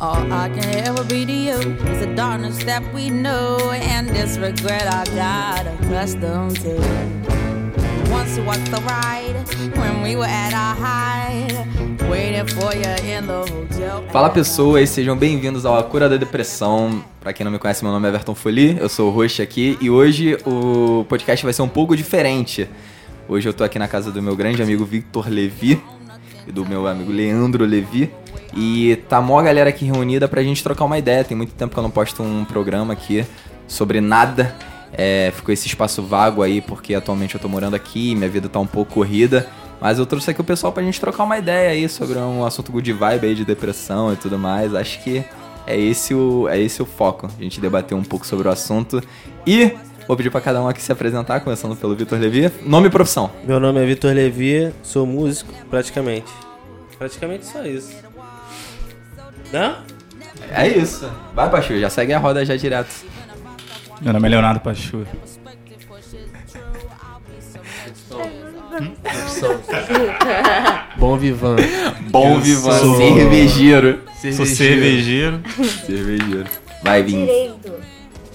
All I can ever be to you is the darkness that we know and this regret I got accustomed to. Once walked the ride when we were at our. Fala pessoas, sejam bem-vindos ao A Cura da Depressão. Pra quem não me conhece, meu nome é Everton Foli, eu sou o host aqui e hoje o podcast vai ser um pouco diferente. Hoje eu tô aqui na casa do meu grande amigo Victor Levi do meu amigo Leandro Levi. E tá mó galera aqui reunida pra gente trocar uma ideia. Tem muito tempo que eu não posto um programa aqui sobre nada. É, ficou esse espaço vago aí porque atualmente eu tô morando aqui, minha vida tá um pouco corrida. Mas eu trouxe aqui o pessoal pra gente trocar uma ideia aí sobre um assunto good vibe aí de depressão e tudo mais. Acho que é esse o, é esse o foco. A gente debater um pouco sobre o assunto. E vou pedir pra cada um aqui se apresentar, começando pelo Vitor Levi. Nome e profissão. Meu nome é Vitor Levi, sou músico, praticamente. Praticamente só isso. Não? É isso. Vai, Pachu, já segue a roda já direto. Meu nome é Leonardo Pachu. Bom vivan. Bom vivan, sou- cervejeiro. Sou cervejeiro. Cervejeiro. Vai, Vin.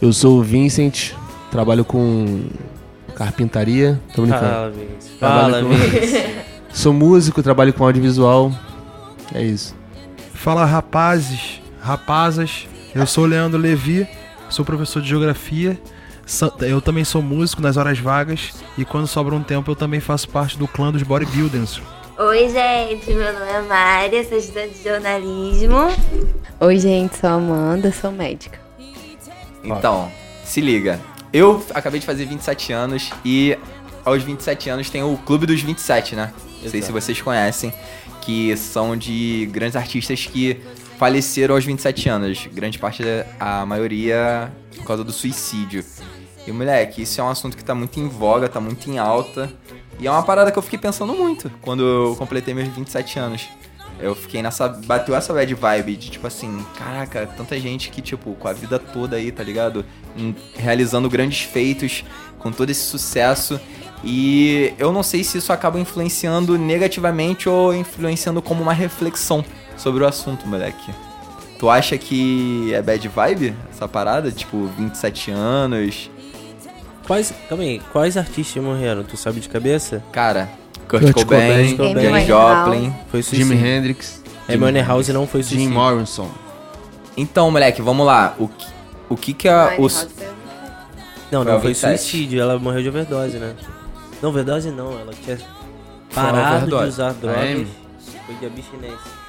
Eu sou o Vincent, trabalho com carpintaria. Tô brincando. Fala, Vince. Trabalho Fala, com- Vince. Sou músico, trabalho com audiovisual. É isso. Fala rapazes, rapazas. Eu sou o Leandro Levi, sou professor de geografia. Eu também sou músico nas horas vagas e quando sobra um tempo eu também faço parte do clã dos bodybuilders. Oi, gente, meu nome é Mária, sou estudante de jornalismo. Oi, gente, sou a Amanda, sou médica. Então, se liga. Eu acabei de fazer 27 anos e aos 27 anos tem o Clube dos 27, né? Não sei se vocês conhecem, que são de grandes artistas que faleceram aos 27 anos. Grande parte, a maioria, por causa do suicídio. E, moleque, isso é um assunto que tá muito em voga, tá muito em alta. E é uma parada que eu fiquei pensando muito quando eu completei meus 27 anos. Eu fiquei nessa. Bateu essa bad vibe de tipo assim, caraca, tanta gente que, tipo, com a vida toda aí, tá ligado? Realizando grandes feitos, com todo esse sucesso. E eu não sei se isso acaba influenciando negativamente ou influenciando como uma reflexão sobre o assunto, moleque. Tu acha que é bad vibe essa parada? Tipo, 27 anos. Quais, calma aí, quais artistas morreram? Tu sabe de cabeça? Cara, Kurt, Kurt Cobain, Cobain, Janis Joplin. Foi suicídio. Jimi Hendrix. Amy House não foi Jim suicídio. Morrison. Então, moleque, vamos lá. O que, o que que a. Os... Não, Foi não foi 27. suicídio, ela morreu de overdose, né? Não, overdose não, ela tinha Foi parado de usar drogas. Foi de abstinência.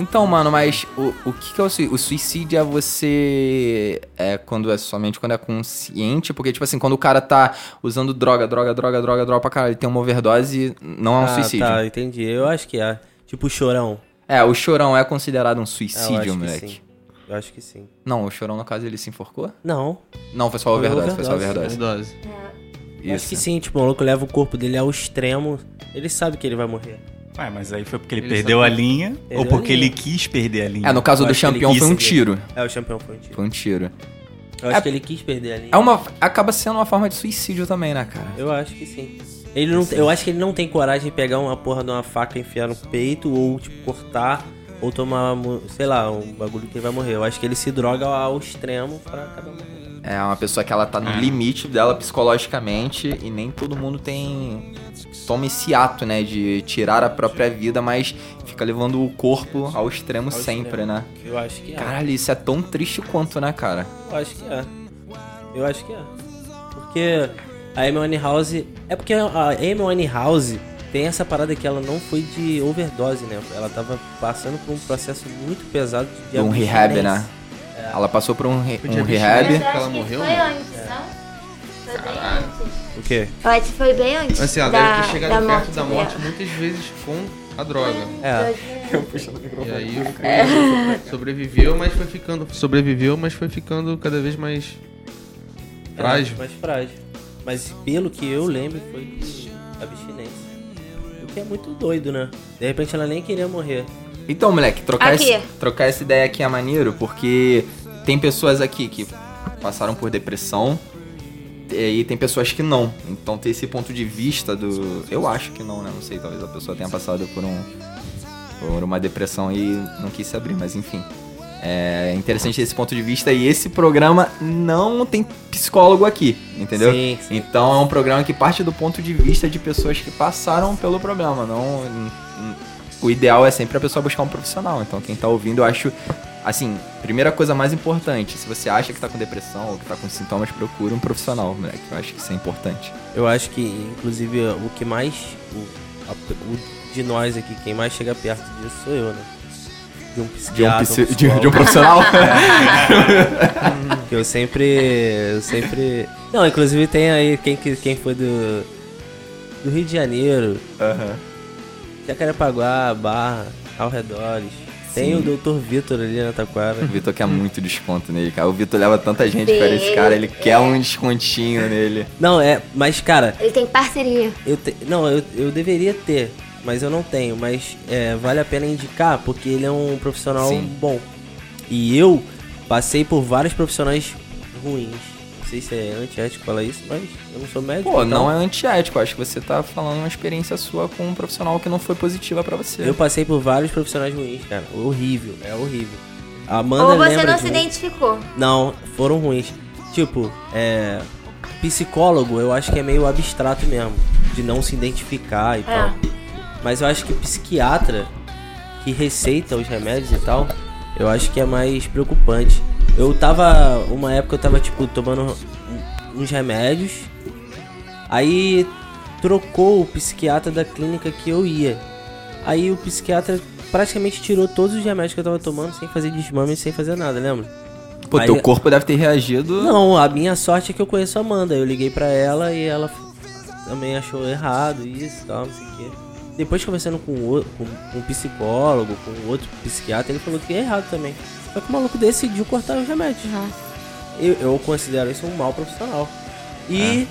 Então, mano, mas o, o que, que é o suicídio? O suicídio é você. É quando é somente quando é consciente, porque, tipo assim, quando o cara tá usando droga, droga, droga, droga, droga pra caralho, ele tem uma overdose, não é um ah, suicídio. tá, entendi. Eu acho que é. Tipo o chorão. É, o chorão é considerado um eu suicídio, que moleque. sim. Eu acho que sim. Não, o chorão, no caso, ele se enforcou? Não, Não, foi só Foi overdose, foi só overdose. overdose. Overdose. eu acho que Isso. sim. Tipo, o maluco leva o corpo dele ao extremo. Ele sabe que ele vai morrer. Ué, mas aí foi porque ele, Ele perdeu só- a linha Perdeu ou porque linha. ele quis perder a linha? É, no caso Eu do campeão foi um seguir. tiro. É, o campeão foi um tiro. Foi um tiro. Eu acho É- que ele quis perder a linha. É uma. Acaba sendo uma forma de suicídio também, né, cara? Eu acho que sim. Ele não, eu acho que ele não tem coragem de pegar uma porra de uma faca e enfiar no peito, ou tipo, cortar, ou tomar, sei lá, um bagulho que ele vai morrer. Eu acho que ele se droga ao extremo pra acabar morrendo. É uma pessoa que ela tá no limite dela psicologicamente e nem todo mundo tem toma esse ato, né, de tirar a própria vida, mas fica levando o corpo ao extremo Ao sempre, extremo. né? Eu acho que é. Caralho, isso é tão triste quanto, né, cara? Eu acho que é. Eu acho que é. Porque a Amy Winehouse... É porque a Amy Winehouse tem essa parada que ela não foi de overdose, né? Ela tava passando por um processo muito pesado de um rehab, né? Ela passou por um, re- um rehab. Mas eu ela morreu, foi né? antes, não? Foi bem antes. O quê? Eu acho que foi bem antes Assim, ela da, deve ter chegado da perto morte da morte dela. muitas vezes com a droga. É. E aí foi- sobreviveu, mas foi ficando. Sobreviveu, mas foi ficando cada vez mais frágil. É, mais frágil. Mas pelo que eu lembro, foi de abstinência. O que é muito doido, né? De repente ela nem queria morrer. Então, moleque, trocar, esse- trocar essa ideia aqui é maneiro, porque tem pessoas aqui que passaram por depressão e tem pessoas que não. Então ter esse ponto de vista do. Eu acho que não, né? Não sei, talvez a pessoa tenha passado por um. por uma depressão e não quis se abrir, mas enfim. É interessante esse ponto de vista e esse programa não tem psicólogo aqui, entendeu? Sim, sim. Então é um programa que parte do ponto de vista de pessoas que passaram pelo problema, não o ideal é sempre a pessoa buscar um profissional. Então quem tá ouvindo, eu acho assim, primeira coisa mais importante, se você acha que tá com depressão ou que tá com sintomas, procura um profissional, moleque. Eu acho que isso é importante. Eu acho que, inclusive, o que mais. O, a- o de nós aqui, quem mais chega perto disso sou eu, né? De um De um, psiquiatra. de- de um profissional? Que eu sempre. Eu sempre. Não, inclusive tem aí quem, que- quem foi do. Do Rio de Janeiro, Aham. Jacarepaguá, Barra, Alredores. Tem Sim. o Dr. Vitor ali na Taquara. O Vitor quer muito desconto nele, cara. O Vitor leva tanta gente para esse cara, ele quer um descontinho nele. Não, é, mas cara, Ele tem parceria. eu te- não, eu, eu deveria ter, mas eu não tenho. Mas é, vale a pena indicar porque ele é um profissional Sim. bom. E eu passei por vários profissionais ruins. Não sei se é antiético falar isso, mas eu não sou médico. Pô, então não é antiético. Acho que você tá falando uma experiência sua com um profissional que não foi positiva pra você. Eu passei por vários profissionais ruins, cara. Horrível, é horrível. A Amanda Ou você não se um- identificou. Não, foram ruins. Tipo, é. Psicólogo eu acho que é meio abstrato mesmo. De não se identificar e É. tal. Mas eu acho que psiquiatra que receita os remédios e tal, eu acho que é mais preocupante. Eu tava. Uma época eu tava, tipo, tomando uns remédios. Aí trocou o psiquiatra da clínica que eu ia. Aí o psiquiatra praticamente tirou todos os remédios que eu tava tomando sem fazer desmame, sem fazer nada, lembra? Pô, Aí- teu corpo deve ter reagido. Não, a minha sorte é que eu conheço a Amanda. Eu liguei pra ela e ela também achou errado isso e tal, não sei o quê. Depois conversando com, o, com, um psicólogo, com outro psiquiatra, ele falou que é errado também. Só que o maluco decidiu cortar os remédios. Eu, eu considero isso um mal profissional. E,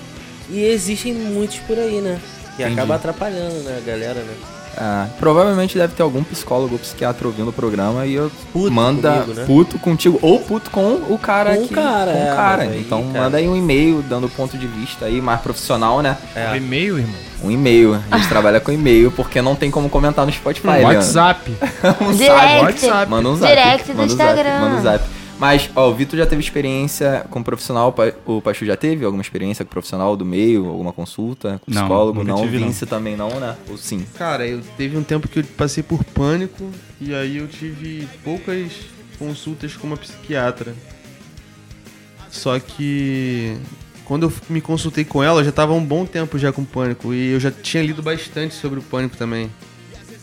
e existem muitos por aí, né? Que Entendi. acaba atrapalhando, né, a galera, né? Ah, provavelmente deve ter algum psicólogo ou psiquiatra ouvindo o programa e eu Puto manda comigo, né? puto contigo ou puto com o cara Com o que- cara, com o é, cara. aí, Então cara. manda aí um e-mail dando ponto de vista aí mais profissional, né? É. O e-mail, irmão. Um e-mail. A gente trabalha com e-mail porque não tem como comentar no Spotify, Leandro. WhatsApp. um Direct. WhatsApp. Manda um zap. Direct do manda um zap, Instagram. manda um zap. Mas, ó, o Vitor já teve experiência com profissional, o Pa- o Pachu já teve alguma experiência com profissional do meio, alguma consulta com Não, psicólogo? nunca Não, tive, não. Também não, né? Ou sim? Cara, eu teve um tempo que eu passei por pânico e aí eu tive poucas consultas com uma psiquiatra. Só que quando eu me consultei com ela, eu já tava há um bom tempo já com pânico e eu já tinha lido bastante sobre o pânico também.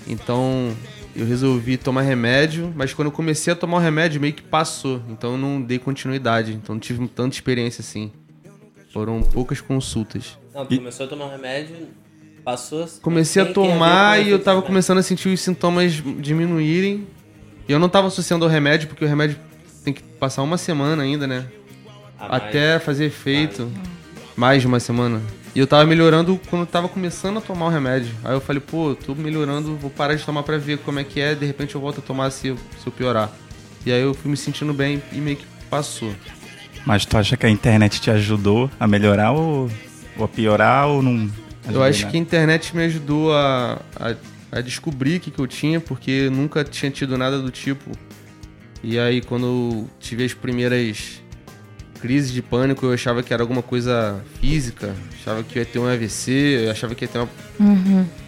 Então, eu resolvi tomar remédio, mas quando eu comecei a tomar o remédio meio que passou, então eu não dei continuidade, então não tive tanta experiência assim. Foram poucas consultas. Não, tu começou a tomar um remédio, passou. Comecei a tomar e eu tava do começando a sentir os sintomas diminuírem. E eu não tava associando ao remédio, porque o remédio tem que passar uma semana ainda, né? Ah, Até fazer efeito. Mais de uma semana. E eu tava melhorando quando eu tava começando a tomar o remédio. Aí eu falei, pô, tô melhorando, vou parar de tomar pra ver como é que é, de repente eu volto a tomar se eu, se eu piorar. E aí eu fui me sentindo bem e meio que passou. Mas tu acha que a internet te ajudou a melhorar ou, ou a piorar ou não? Eu acho nada? que a internet me ajudou a, a, a descobrir o que, que eu tinha, porque eu nunca tinha tido nada do tipo. E aí, quando eu tive as primeiras crises de pânico, eu achava que era alguma coisa física, achava que ia ter um AVC, eu achava que ia ter uma.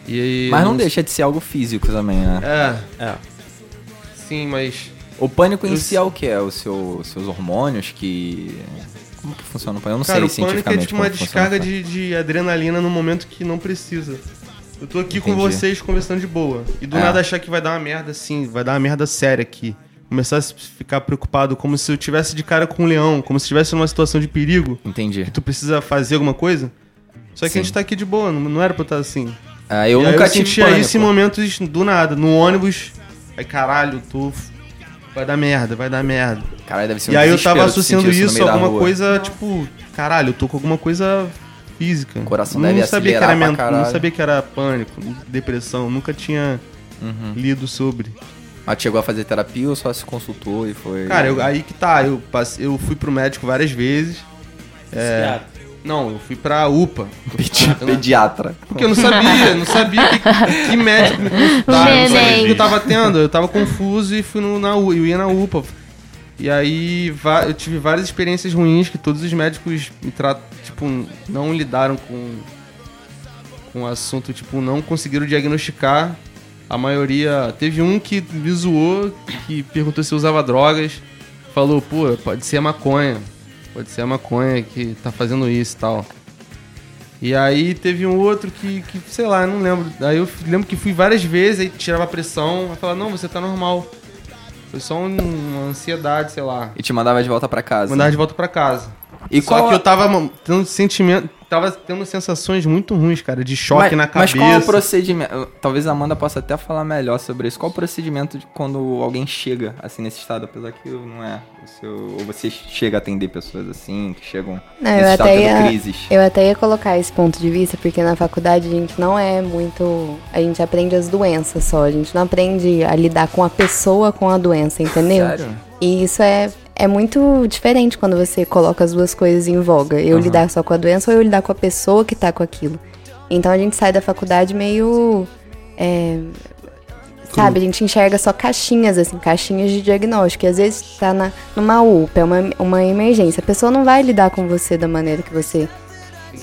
E aí, Mas não eu deixa de ser algo físico também, né? É, É. sim, mas. O pânico em Eu si é o que? É os seu, seus hormônios que. Como que funciona o pânico? Eu não Cara, sei o pânico é cientificamente. tipo uma descarga de, de adrenalina no momento que não precisa. Eu tô aqui com Entendi. vocês conversando de boa. E do É. nada achar que vai dar uma merda assim, vai dar uma merda séria aqui. Começar a ficar preocupado como se eu tivesse de cara com um leão, como se estivesse numa situação de perigo, Entendi. que tu precisa fazer alguma coisa. Só que Sim. a gente tá aqui de boa, não, não era pra eu estar assim. Ah, eu E aí nunca eu tive sentia pânico. isso em momentos do nada, no ônibus. Aí caralho, tô. Vai dar merda, vai dar merda. Caralho, deve ser um E aí eu tava tu associando isso meio a alguma coisa, tipo, caralho, eu tô com alguma coisa física. O coração não deve sabia que era. Não sabia que era pânico, depressão, nunca tinha Uhum. lido sobre. Mas chegou a fazer terapia ou só se consultou e foi. Cara, eu- aí que tá, eu, passei, eu fui pro médico várias vezes. É, Psiquiatra. Não, eu fui pra UPA. Pedi- Pediatra. Porque eu não sabia, não sabia que, que médico me consultar, não sabia o que eu tava tendo. Eu tava confuso e fui no, na eu ia na UPA. E aí eu tive várias experiências ruins que todos os médicos me tratam, tipo, não lidaram com, com o assunto, tipo, não conseguiram diagnosticar. A maioria. Teve um que me zoou, que perguntou se eu usava drogas. Falou, pô, pode ser a maconha. Pode ser a maconha que tá fazendo isso e tal. E aí teve um outro que, que sei lá, não lembro. Aí eu lembro que fui várias vezes, aí tirava a pressão, aí falava, não, você tá normal. Foi só um- uma ansiedade, sei lá. E te mandava de volta pra casa. Mandava de volta pra casa. E Só qual que eu tava tendo sentimento, tava tendo sensações muito ruins, cara, de choque mas, na Mas cabeça. qual é o procedimento? Talvez a Amanda possa até falar melhor sobre isso. Qual o procedimento de quando alguém chega assim nesse estado? Apesar que não é o seu. Ou você chega a atender pessoas assim, que chegam Não, nesse eu estado até, tendo ia, crises. eu até ia colocar esse ponto de vista, porque na faculdade a gente não é muito. A gente aprende as doenças só, a gente não aprende a lidar com a pessoa com a doença, entendeu? Sério? E isso é, é muito diferente quando você coloca as duas coisas em voga. Eu Aham. lidar só com a doença ou eu lidar com a pessoa que tá com aquilo. Então a gente sai da faculdade meio. é, sabe, a gente enxerga só caixinhas, assim, caixinhas de diagnóstico. E às vezes tá na, numa UPA, é uma, uma emergência. A pessoa não vai lidar com você da maneira que você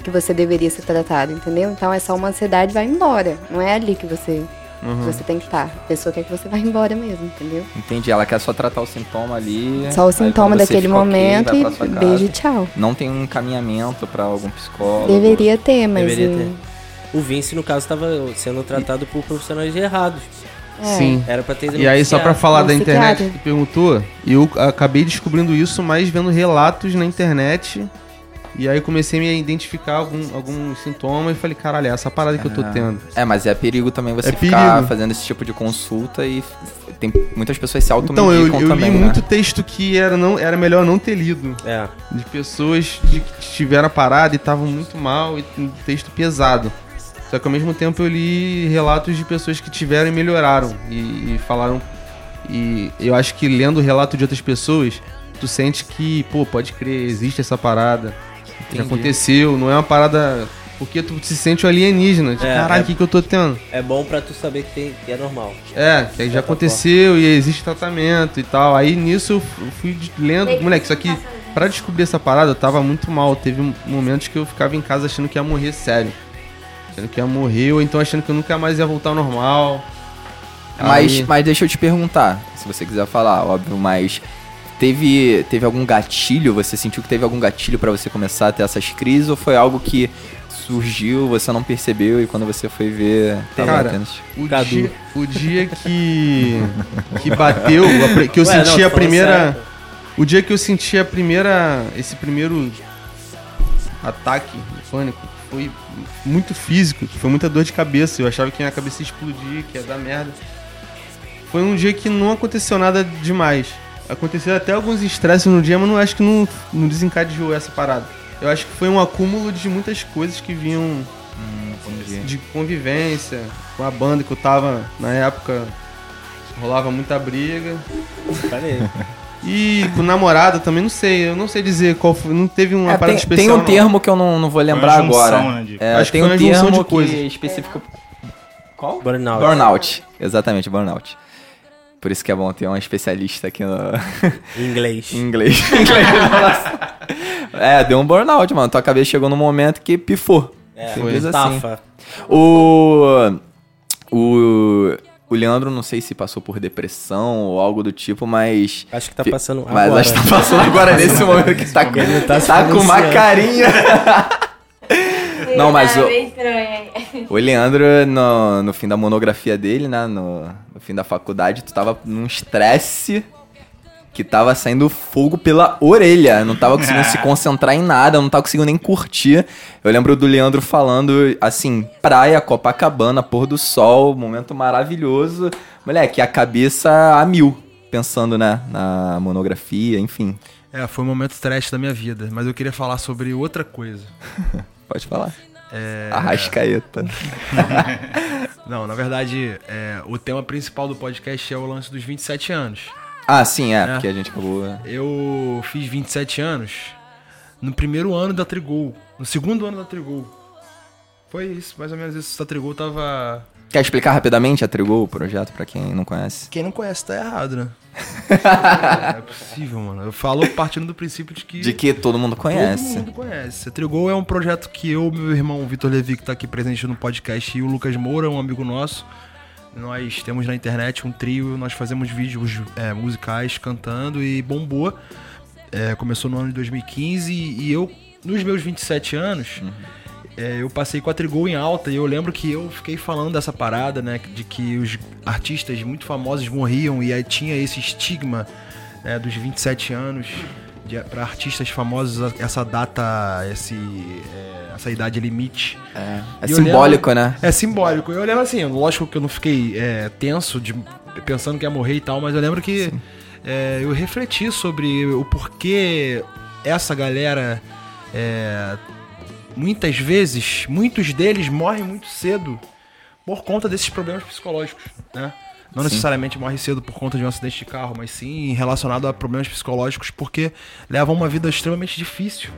que você deveria ser tratado, entendeu? Então é só uma ansiedade e vai embora. Não é ali que você, Uhum. você tem que estar. A pessoa quer que você vá embora mesmo, entendeu? Entendi. Ela quer só tratar o sintoma ali. Só o sintoma daquele momento vai e beijo e tchau. Não tem um encaminhamento pra algum psicólogo. Deveria ter, mas. Deveria ter. O Vince, no caso, estava sendo tratado por profissionais errados. É. Sim. Era pra ter E aí, só pra falar da internet que perguntou, eu acabei descobrindo isso mais vendo relatos na internet. E aí comecei a me identificar algum, alguns sintomas e falei, caralho, é essa parada que eu tô Ah. tendo. É, mas é perigo também você É ficar perigo. fazendo esse tipo de consulta e tem muitas pessoas se Então, eu, eu também, li né? muito texto que era, não, era melhor não ter lido. É. De pessoas de, que tiveram a parada e estavam muito mal e um texto pesado. Só que ao mesmo tempo eu li relatos de pessoas que tiveram e melhoraram. E, e falaram. E eu acho que lendo o relato de outras pessoas, tu sente que, pô, pode crer, existe essa parada. Entendi. aconteceu, não é uma parada. Porque tu se sente um alienígena. De, É, caralho, é. o que, que eu tô tendo? É bom pra tu saber que, tem, que é normal. É, que aí já aconteceu e existe tratamento e tal. Aí nisso eu fu- fui de- lendo. Moleque, isso aqui, pra descobrir essa parada, eu tava muito mal. Teve um- momentos que eu ficava em casa achando que ia morrer sério. Achando que ia morrer, ou então achando que eu nunca mais ia voltar ao normal. Mas, Aí- mas deixa eu te perguntar, se você quiser falar, óbvio, mas teve, teve algum gatilho? Você sentiu que teve algum gatilho pra você começar a ter essas crises? Ou foi algo que surgiu, você não percebeu e quando você foi ver, tava Cara, apenas... O Cadu. dia, o dia que, que bateu, que eu Ué, não, senti tô a primeira. sério. O dia que eu senti a primeira. Esse primeiro ataque de pânico foi muito físico, foi muita dor de cabeça. Eu achava que minha cabeça ia explodir, que ia dar merda. Foi um dia que não aconteceu nada demais. Aconteceu até alguns estresses no dia, mas não acho que não, não desencadeou essa parada. Eu acho que foi um acúmulo de muitas coisas que vinham entendi. de convivência com a banda que eu tava na época. Rolava muita briga. Falei. E com namorada também, não sei. Eu não sei dizer qual foi. Não teve uma É, parada tem, especial. tem um não. termo que eu não, não vou lembrar junção, agora. né, de- É, Acho que tem foi um termo de coisas. que especifica... Qual? Burnout. Burnout. Exatamente, burnout. Por isso que é bom ter um especialista aqui no... Inglês. inglês. Inglês, é, deu um burnout, mano. Tua cabeça chegou num momento que pifou. É, Simples assim. tafa. O... O... O Leandro, não sei se passou por depressão ou algo do tipo, mas... Acho que tá passando Mas agora. acho que tá passando agora nesse momento que tá, tá tá com uma carinha. Não, mas Tá o- bem estranho. O Leandro, no, no fim da monografia dele, né? No, no fim da faculdade, tu tava num estresse que tava saindo fogo pela orelha. Não tava conseguindo se concentrar em nada, não tava conseguindo nem curtir. Eu lembro do Leandro falando assim: praia, Copacabana, pôr do sol, momento maravilhoso. Moleque, a cabeça a mil, pensando, né? Na monografia, enfim. É, foi um momento trash da minha vida, mas eu queria falar sobre outra coisa. Pode falar. É... Arrascaeta. Não, na verdade, é, o tema principal do podcast é o lance dos 27 anos. Ah, sim, é, É. porque a gente acabou. Eu fiz 27 anos no primeiro ano da Trigol, no segundo ano da Trigol. Foi isso, mais ou menos isso. A Trigol tava. Quer explicar rapidamente a Trigol, o projeto, pra quem não conhece? Quem não conhece tá errado, né? não é possível, mano. Eu falo partindo do princípio de que. De que todo mundo conhece. Todo mundo conhece. A Trigol é um projeto que eu, meu irmão Vitor Levi, que tá aqui presente no podcast, e o Lucas Moura, um amigo nosso. Nós temos na internet um trio, nós fazemos vídeos é, musicais cantando e bombou. É, começou no ano de 2015 e eu, nos meus 27 anos, é, eu passei com a Trigol em alta e eu lembro que eu fiquei falando dessa parada, né? De que os artistas muito famosos morriam e aí tinha esse estigma né, dos 27 anos para artistas famosos essa data, esse, é, essa idade limite. É, é simbólico, né? É simbólico. Eu lembro assim, lógico que eu não fiquei é, tenso, de, pensando que ia morrer e tal, mas eu lembro que é, eu refleti sobre o porquê essa galera, é, muitas vezes, muitos deles morrem muito cedo por conta desses problemas psicológicos, né? Não Sim. necessariamente morre cedo por conta de um acidente de carro, mas sim relacionado a problemas psicológicos porque levam uma vida extremamente difícil.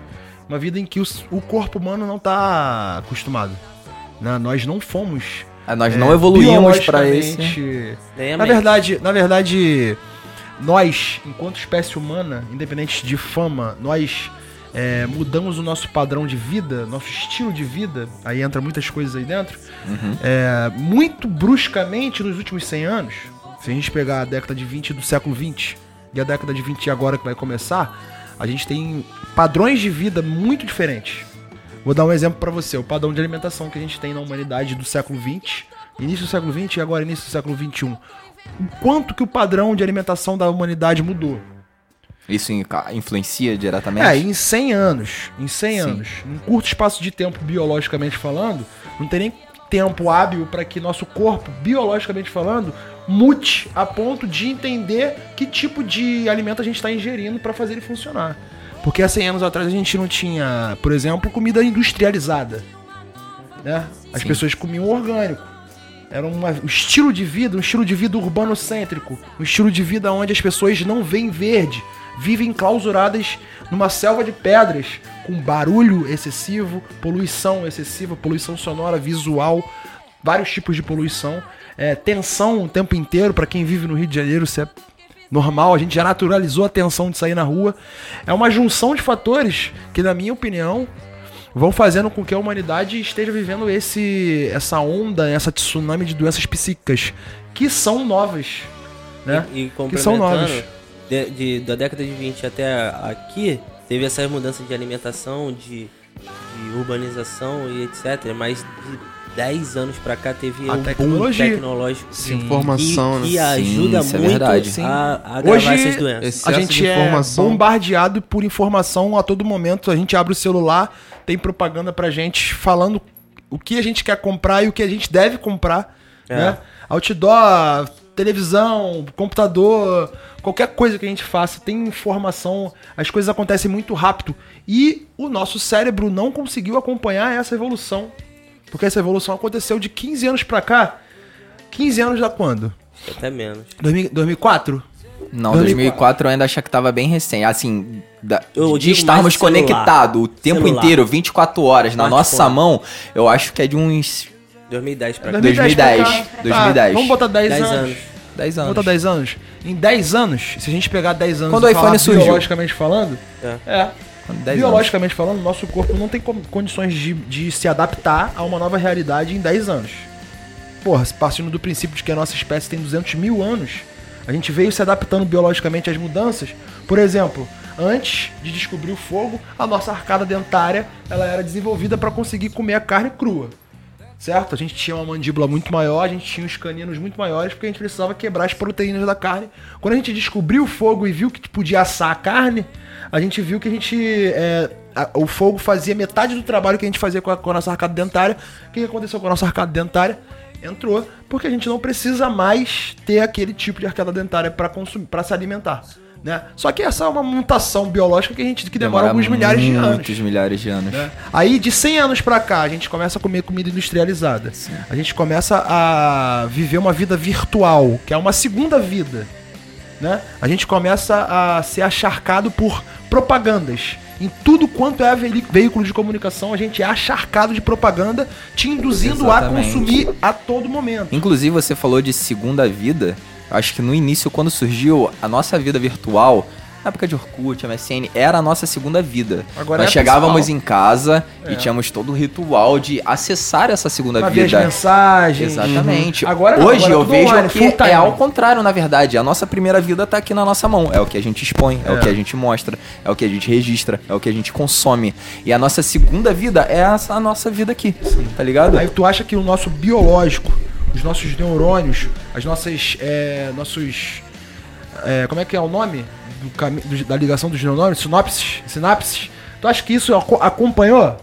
Uma vida em que o corpo humano não está acostumado. né? Nós não fomos. Ah, Nós é, não evoluímos pra esse. Na verdade, na verdade, nós, enquanto espécie humana, independente de fama, nós é, mudamos o nosso padrão de vida, nosso estilo de vida, aí entra muitas coisas aí dentro, Uhum. é, muito bruscamente nos últimos 100 anos. Se a gente pegar a década de 20 do século 20 e a década de 20 agora que vai começar, a gente tem padrões de vida muito diferentes. Vou dar um exemplo pra você, o padrão de alimentação que a gente tem na humanidade do século 20, início do século 20 e agora início do século 21. O quanto que o padrão de alimentação da humanidade mudou? Isso influencia diretamente? É, em 100 anos, em 100 Sim. anos, num curto espaço de tempo biologicamente falando, não tem nem tempo hábil para que nosso corpo, biologicamente falando, mute a ponto de entender que tipo de alimento a gente está ingerindo para fazer ele funcionar. Porque há 100 anos atrás a gente não tinha, por exemplo, comida industrializada. Né? As Sim. pessoas comiam orgânico. Era uma- um estilo de vida, um estilo de vida urbanocêntrico. Um estilo de vida onde as pessoas não veem verde, vivem clausuradas numa selva de pedras, com barulho excessivo, poluição excessiva, poluição sonora, visual, vários tipos de poluição, é, tensão o tempo inteiro. Para quem vive no Rio de Janeiro, isso é normal, a gente já naturalizou a tensão de sair na rua. É uma junção de fatores que, na minha opinião, vão fazendo com que a humanidade esteja vivendo esse essa onda, essa tsunami de doenças psíquicas que são novas, né? E, e que são novas. De, de- da década de 20 até aqui, teve essas mudanças de alimentação, de, de urbanização e etc. Mas de 10 anos pra cá teve A um tecnologia. boom tecnológico Sim. Informação, que, que né? ajuda isso é muito verdade. Sim. a, a Hoje, agravar essas doenças. A gente é bombardeado por informação a todo momento. A gente abre o celular, tem propaganda pra gente falando o que a gente quer comprar e o que a gente deve comprar. É. Né? Outdoor, televisão, computador, qualquer coisa que a gente faça tem informação. As coisas acontecem muito rápido. E o nosso cérebro não conseguiu acompanhar essa evolução. Porque essa evolução aconteceu de 15 anos pra cá. 15 anos da quando? Até menos. 2000 2004? Não, 2004 2004 eu ainda achava que tava bem recente. Assim, da- Eu de estarmos conectados o tempo Celular. inteiro, 24 horas, na nossa mão, eu acho que é de uns 2010 pra cá. 2010, pra cá. 2010. vamos botar 10, 10 anos. anos. 10 Vamos anos. botar 10 anos. Em 10 anos, se a gente pegar 10 anos Quando o e iPhone falar surgiu? biologicamente falando, É. é. Quando 10 biologicamente falando, nosso corpo não tem con- condições de, de se adaptar a uma nova realidade em 10 anos. Porra, partindo do princípio de que a nossa espécie tem 200 mil anos, a gente veio se adaptando biologicamente às mudanças. Por exemplo, antes de descobrir o fogo, a nossa arcada dentária ela era desenvolvida para conseguir comer a carne crua. Certo? A gente tinha uma mandíbula muito maior, a gente tinha os caninos muito maiores, porque a gente precisava quebrar as proteínas da carne. Quando a gente descobriu o fogo e viu que podia assar a carne, a gente viu que a gente. é, a- o fogo fazia metade do trabalho que a gente fazia com a, com a nossa arcada dentária. O que aconteceu com a nossa arcada dentária? Entrou, porque a gente não precisa mais ter aquele tipo de arcada dentária para consumir, para se alimentar. Né? Só que essa é uma mutação biológica que a gente que demora, alguns milhares de anos. Muitos milhares de anos. né? Aí de 100 anos pra cá, a gente começa a comer comida industrializada. A gente começa a viver uma vida virtual, que é uma segunda vida. Né? A gente começa a ser acharcado por propagandas. Em tudo quanto é veículo de comunicação, a gente é acharcado de propaganda, te induzindo Exatamente. a consumir a todo momento. Inclusive, você falou de segunda vida. Acho que no início, quando surgiu a nossa vida virtual, na época de Orkut, MSN, era a nossa segunda vida. Agora Nós é chegávamos principal. em casa É. e tínhamos todo o ritual de acessar essa segunda Pra ver as vida. mensagens. Exatamente. Uhum. Agora Hoje agora eu vejo online, que é ao contrário, na verdade. A nossa primeira vida tá aqui na nossa mão. É o que a gente expõe, é, É. o que a gente mostra, é o que a gente registra, é o que a gente consome. E a nossa segunda vida é essa a nossa vida aqui. Tá ligado? Aí tu acha que o nosso biológico, os nossos neurônios, as nossas. É, nossos. é, como é que é o nome? Do do- da ligação dos neurônios? Sinopses? Sinapses? Tu acha que isso aco- acompanhou?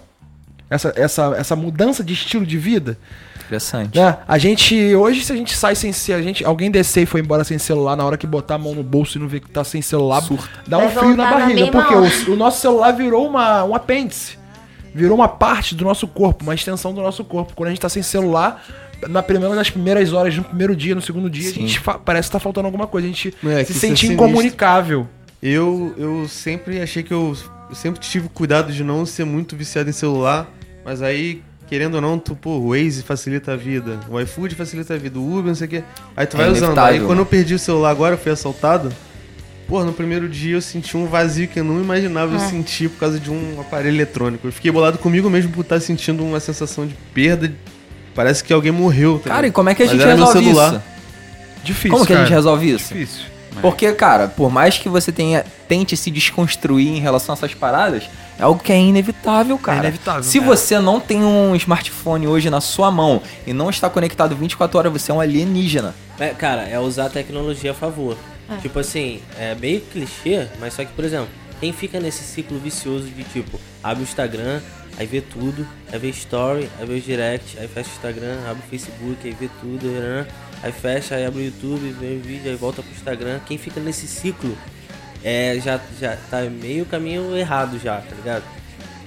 Essa, essa, essa mudança de estilo de vida? Interessante. Né? A gente. Hoje, se a gente sai sem se a gente Alguém descer e foi embora sem celular, na hora que botar a mão no bolso e não ver que tá sem celular, dá um Vai frio na na barriga. mesma porque o, o nosso celular virou uma, um apêndice. Virou uma parte do nosso corpo, uma extensão do nosso corpo. Quando a gente tá sem celular, na primeira, nas primeiras horas, no primeiro dia, no segundo dia, Sim. a gente parece que tá faltando alguma coisa. A gente Moleque, se é sente incomunicável. Eu, eu sempre achei que eu, eu sempre tive cuidado de não ser muito viciado em celular, mas aí, querendo ou não, tu, pô, o Waze facilita a vida, o iFood facilita a vida, o Uber, não sei o quê. Aí tu É vai usando. Aí quando eu perdi o celular agora, eu fui assaltado. Pô, no primeiro dia eu senti um vazio que eu não imaginava eu sentir por causa de um aparelho eletrônico. Eu fiquei bolado comigo mesmo por estar sentindo uma sensação de perda. Parece que alguém morreu. tá Cara, e ligado? como é que a Mas gente resolve isso? Difícil. Como que a cara. gente resolve isso? Difícil. Porque, cara, por mais que você tenha tente se desconstruir em relação a essas paradas, é algo que é inevitável, cara. É inevitável. Se É. você não tem um smartphone hoje na sua mão e não está conectado 24 horas, você é um alienígena. É, cara, é usar a tecnologia a favor. Tipo assim, é meio clichê, mas só que, por exemplo, quem fica nesse ciclo vicioso de tipo, abre o Instagram, aí vê tudo, aí vê story, aí vê o direct, aí fecha o Instagram, abre o Facebook, aí vê tudo, né? aí fecha, aí abre o YouTube, vê o vídeo, aí volta pro Instagram. Quem fica nesse ciclo é, já, já tá meio caminho errado já, tá ligado?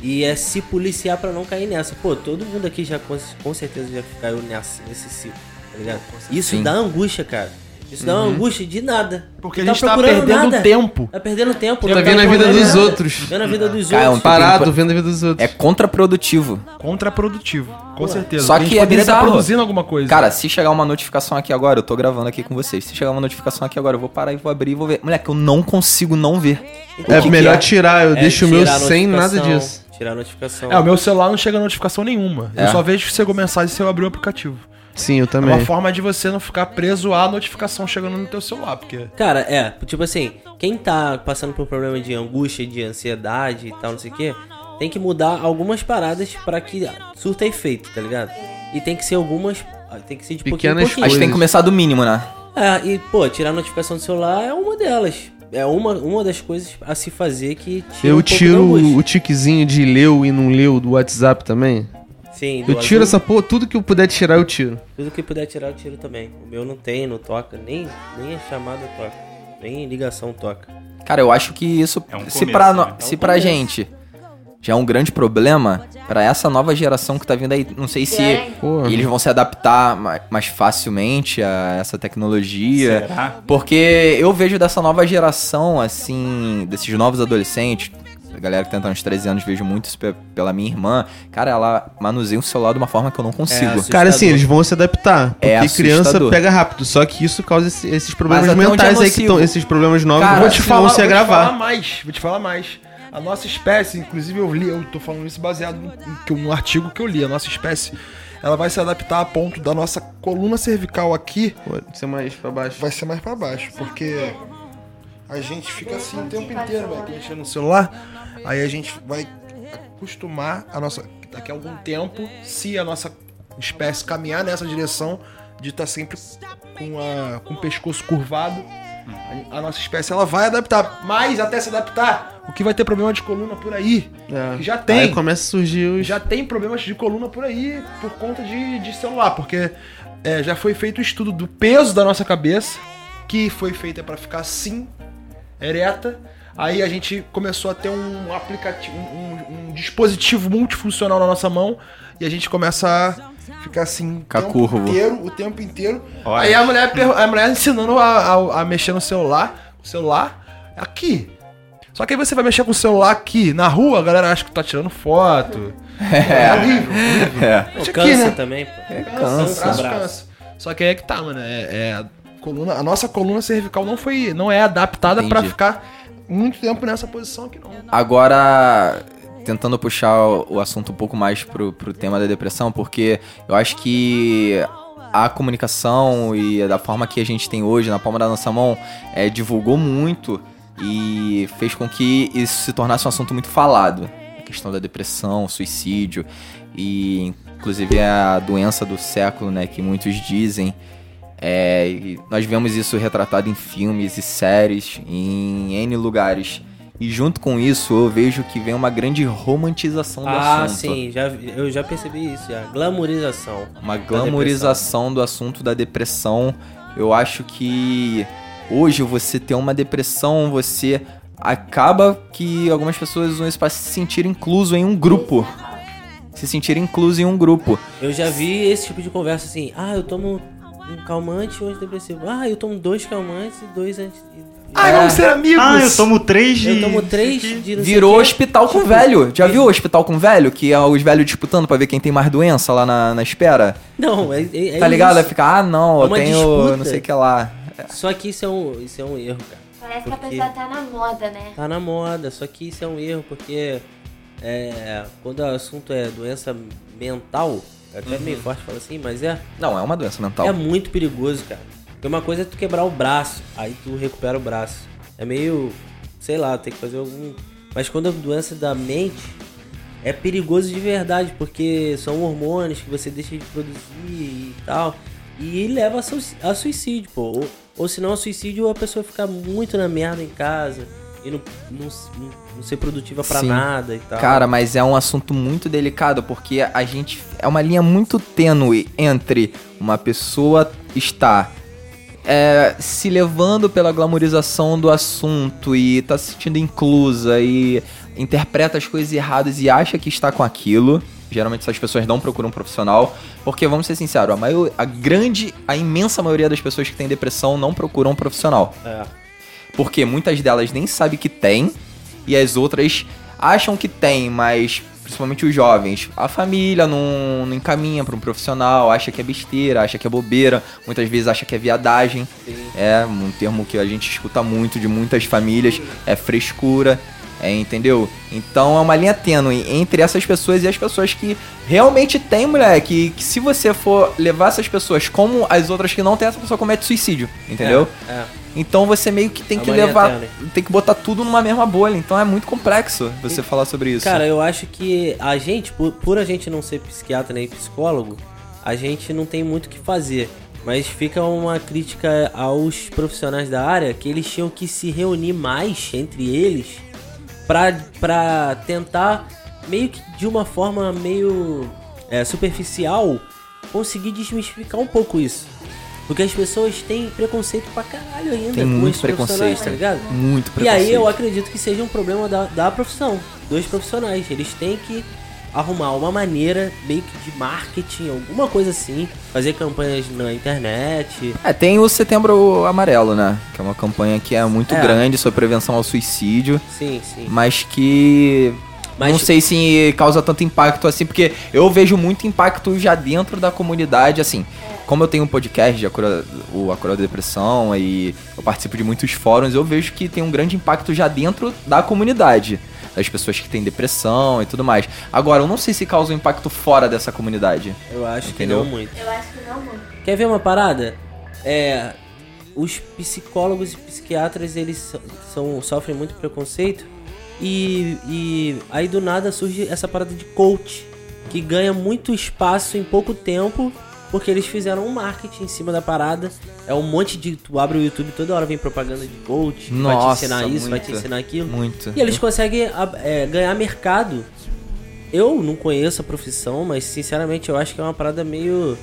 E é se policiar pra não cair nessa. Pô, todo mundo aqui já com, com certeza já caiu nessa, nesse ciclo, tá ligado? Isso Sim. dá angústia, cara. Isso dá uma angústia de nada. Porque a gente tá perdendo tempo. Tá perdendo tempo. Tá não vendo a vida dos nada. outros. Vendo a vida dos Cara, é um outros. Parado, vendo a vida dos outros. É contraprodutivo. Contraprodutivo. Com certeza. Só A gente que é bizarro. produzindo alguma coisa. Cara, se chegar uma notificação aqui agora, eu tô gravando aqui com vocês. Se chegar uma notificação aqui agora, eu vou parar e vou abrir e vou ver. Moleque, eu não consigo não ver. É O que melhor que é? tirar, eu É, deixo o meu sem nada disso. Tirar a notificação. É, o meu celular não chega notificação nenhuma. É. Eu só vejo que chegou mensagem se eu abrir o aplicativo. Sim, eu É também. uma forma de você não ficar preso à notificação chegando no teu celular, porque... Cara, é, tipo assim, quem tá passando por um problema de angústia, de ansiedade e tal, não sei o quê, tem que mudar algumas paradas pra que surta efeito, tá ligado? E tem que ser algumas. Tem que ser de pouquinho em Pequenas pouquinho. Acho que tem que começar do mínimo, né? É, e, pô, tirar a notificação do celular é uma delas. É uma, uma das coisas a se fazer que tira Eu um tiro o tiquezinho de leu e não leu do WhatsApp também. Sim, Eu tiro azul, essa porra, tudo que eu puder tirar, eu tiro. Tudo que puder tirar, eu tiro também. O meu não tem, não toca, nem, nem a chamada toca. Nem ligação toca. Cara, eu acho que isso, É um se, começo, pra, no- né? se É um pra começo. gente já é um grande problema, pra essa nova geração que tá vindo aí, não sei se É. Porra. eles vão se adaptar ma- mais facilmente a essa tecnologia. Será? Porque eu vejo dessa nova geração, assim, desses novos adolescentes, a galera que tem uns 13 anos, vejo muito isso pe- pela minha irmã. Cara, ela manuseia um celular de uma forma que eu não consigo. assustador. Cara, assim, eles vão se adaptar. Porque É criança pega rápido. Só que isso causa esse- esses problemas onde mentais é aí que estão. Esses problemas novos Cara, vão, vou te se- falar, vão se vou te falar agravar. mais, vou te falar mais. A nossa espécie, inclusive eu li, eu tô falando isso baseado no, no artigo que eu li. A nossa espécie, ela vai se adaptar a ponto da nossa coluna cervical aqui Pode ser mais pra baixo. vai ser mais pra baixo, porque a gente fica assim o tempo inteiro, vai mexendo no celular. Aí a gente vai acostumar a nossa daqui a algum tempo, se a nossa espécie caminhar nessa direção de estar sempre com, a, com o pescoço curvado, a, a nossa espécie ela vai adaptar. Mas até se adaptar, o que vai ter problema de coluna por aí? É. Já tem. Aí começa a surgir os. Já tem problemas de coluna por aí por conta de, de celular, porque é, já foi feito o estudo do peso da nossa cabeça, que foi feita para ficar assim, ereta. Aí a gente começou a ter um aplicativo, um, um- dispositivo multifuncional na nossa mão e a gente começa a ficar assim Ficar o tempo curvo. inteiro, o tempo inteiro. Olha. Aí a mulher, a mulher ensinando a, a- a mexer no celular, o celular aqui. Só que aí você vai mexer com o celular aqui, na rua, a galera acha que tá tirando foto. É, horrível, horrível. É. Pô, cansa aqui, né? também, pô. cansa. Braço braço. cansa. Só que aí é que tá, mano. É, é a, coluna, a nossa coluna cervical não foi. não é adaptada pra Entendi. ficar muito tempo nessa posição aqui, não. Agora, tentando puxar o assunto um pouco mais pro, pro tema da depressão, porque eu acho que a comunicação e da forma que a gente tem hoje na palma da nossa mão é, divulgou muito e fez com que isso se tornasse um assunto muito falado. A questão da depressão, suicídio e inclusive a doença do século, né, que muitos dizem. É, nós vemos isso retratado em filmes e séries, em N lugares. E junto com isso, eu vejo que vem uma grande romantização do Ah, assunto. sim, já, eu já percebi isso, já. Glamorização. Uma glamorização do assunto da depressão. Eu acho que hoje você ter uma depressão, você acaba que algumas pessoas usam isso para se sentir incluso em um grupo. Se sentir incluso em um grupo. Eu já vi esse tipo de conversa assim, ah, eu tomo um calmante e um antidepressivo. Ah, eu tomo dois calmantes e dois anti... Ai, vamos ser amigos! Ah, eu tomo três de. Eu tomo três de Virou hospital com Tipo, velho. Já e- viu o hospital com velho? Que é os velhos disputando pra ver quem tem mais doença lá na, na espera? Não, é, é, é tá ligado? Aí isso. fica, ah, não, É eu uma tenho disputa. não sei o que lá. Só que isso é um, isso é um erro, cara. Parece que a Porque- pessoa tá na moda, né? Tá na moda, só que isso é um erro, porque é, quando o assunto é doença mental, é até meio forte falar assim, mas é, Não, é uma doença mental. é muito perigoso, cara. Porque uma coisa é tu quebrar o braço, aí tu recupera o braço. É meio, sei lá, tem que fazer algum. Mas quando é doença da mente, é perigoso de verdade, porque são hormônios que você deixa de produzir e tal. E leva a suicídio, pô. Ou, ou se não a suicídio, a pessoa fica muito na merda em casa e não, não, não- ser produtiva pra Sim. nada e tal. Cara, mas é um assunto muito delicado porque a gente é uma linha muito tênue entre uma pessoa estar é, se levando pela glamorização do assunto e tá se sentindo inclusa e interpreta as coisas erradas e acha que está com aquilo. Geralmente essas pessoas não procuram um profissional, porque vamos ser sinceros, a, maior, a grande, a imensa maioria das pessoas que têm depressão não procuram um profissional. É. Porque muitas delas nem sabem que tem e as outras acham que tem, mas principalmente os jovens, a família não, não encaminha para um profissional, acha que é besteira, acha que é bobeira, muitas vezes acha que é viadagem. É um termo que a gente escuta muito de muitas famílias, é frescura. É, entendeu? Então é uma linha tênue entre essas pessoas e as pessoas que realmente tem, moleque. Que se você for levar essas pessoas como as outras que não tem, essa pessoa comete suicídio, entendeu? É, é. Então você meio que tem É que levar. tênue. Tem que botar tudo numa mesma bolha. Então é muito complexo você falar sobre isso. Cara, eu acho que a gente, por, por a gente não ser psiquiatra nem psicólogo, a gente não tem muito o que fazer. Mas fica uma crítica aos profissionais da área que eles tinham que se reunir mais entre eles pra, pra tentar, meio que de uma forma meio é, superficial, conseguir desmistificar um pouco isso. Porque as pessoas têm preconceito pra caralho ainda Tem muito profissionais, preconceito. tá ligado? Muito E preconceito. aí eu acredito que seja um problema da, da profissão, dos profissionais. Eles têm que arrumar uma maneira meio que de marketing, alguma coisa assim, fazer campanhas na internet. É, tem o Setembro Amarelo, né? Que é uma campanha que é muito É. grande sobre prevenção ao suicídio, Sim, sim. mas que. Mas- Não sei se causa tanto impacto assim, porque eu vejo muito impacto já dentro da comunidade, assim. Como eu tenho um podcast de a cura, o A Cura da Depressão e eu participo de muitos fóruns, eu vejo que tem um grande impacto já dentro da comunidade. Das pessoas que têm depressão e tudo mais. Agora, eu não sei se causa um impacto fora dessa comunidade. Eu acho Entendeu? que não muito. Eu acho que não muito. Quer ver uma parada? É, os psicólogos e psiquiatras eles são, sofrem muito preconceito e, e aí do nada surge essa parada de coach que ganha muito espaço em pouco tempo porque eles fizeram um marketing em cima da parada. É um monte de. Tu abre o YouTube toda hora vem propaganda de coach, vai te Nossa, ensinar isso, vai te muito. ensinar aquilo. Muito. E eles conseguem é, ganhar mercado. Eu não conheço a profissão, mas sinceramente eu acho que é uma parada meio.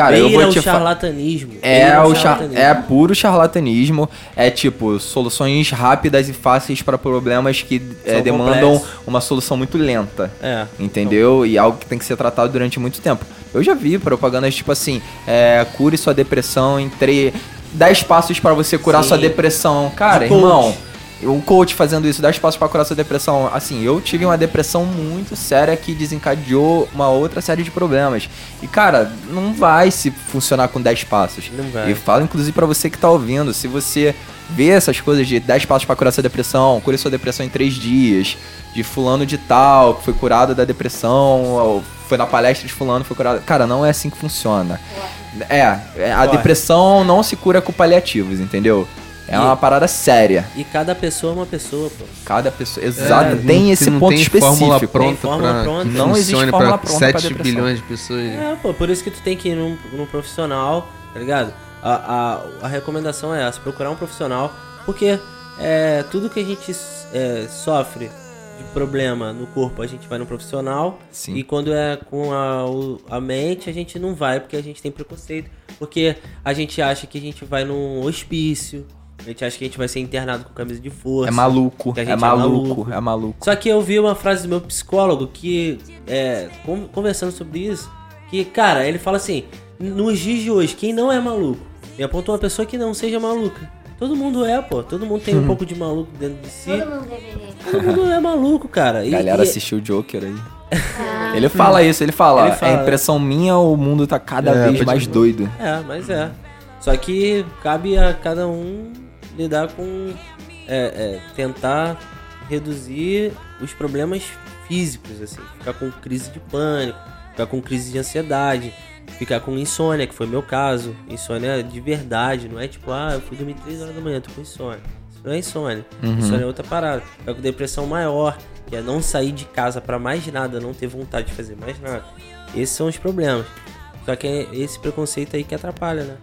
Cara, eu beira vou o te charlatanismo. É, o char... charlatanismo. é puro charlatanismo. É tipo, soluções rápidas e fáceis para problemas que é, demandam complexos. uma solução muito lenta. É. Entendeu? E algo que tem que ser tratado durante muito tempo. Eu já vi propagandas tipo assim: é, cure sua depressão em tre- 10 passos para você curar Sim. sua depressão. Cara, De irmão. O coach fazendo isso, dá espaço pra curar sua depressão. Assim, eu tive uma depressão muito séria que desencadeou uma outra série de problemas. E, cara, não vai se funcionar com 10 passos. Não vai. E falo, inclusive, pra você que tá ouvindo, se você vê essas coisas de 10 passos pra curar sua depressão, cure sua depressão em 3 dias, de fulano de tal, que foi curado da depressão, ou foi na palestra de fulano, foi curado. Cara, não é assim que funciona. É, é, a depressão não se cura com paliativos, entendeu? É E- uma parada séria. E cada pessoa é uma pessoa, pô. Cada pessoa. Exato, É, tem não- esse não ponto tem específico. fórmula pronta fórmula pra pronta. que Não existe fórmula pra pronta pra 7 depressão. bilhões de pessoas. É, pô, por isso que tu tem que ir num, num profissional, tá ligado? A, a, a recomendação é essa, procurar um profissional, porque é, tudo que a gente é, sofre de problema no corpo, a gente vai no profissional, Sim. e quando é com a, a mente, a gente não vai, porque a gente tem preconceito, porque a gente acha que a gente vai num hospício, a gente acha que a gente vai ser internado com camisa de força. É maluco, que a é gente é maluco, maluco. é maluco. Só que eu vi uma frase do meu psicólogo que, é, con- conversando sobre isso, que, cara, ele fala assim: nos dias de hoje, quem não é maluco? Me apontou uma pessoa que não seja maluca. Todo mundo é, pô. Todo mundo tem um pouco de maluco dentro de si. Todo mundo deveria. Todo mundo é maluco, cara. A E, galera e- assistiu o Joker aí. Ele fala isso, ele fala, Ele fala. é impressão minha, o mundo tá cada É, vez mais doido. É, mas é. Só que cabe a cada um lidar com. é, é, tentar reduzir os problemas físicos, assim. Ficar com crise de pânico, ficar com crise de ansiedade, ficar com insônia, que foi meu caso. Insônia de verdade, não é tipo, ah, eu fui dormir 3 horas da manhã, tô com insônia. Isso não é insônia. Insônia é outra parada. Ficar com depressão maior, que é não sair de casa pra mais nada, não ter vontade de fazer mais nada. Esses são os problemas. Só que é esse preconceito aí que atrapalha, né?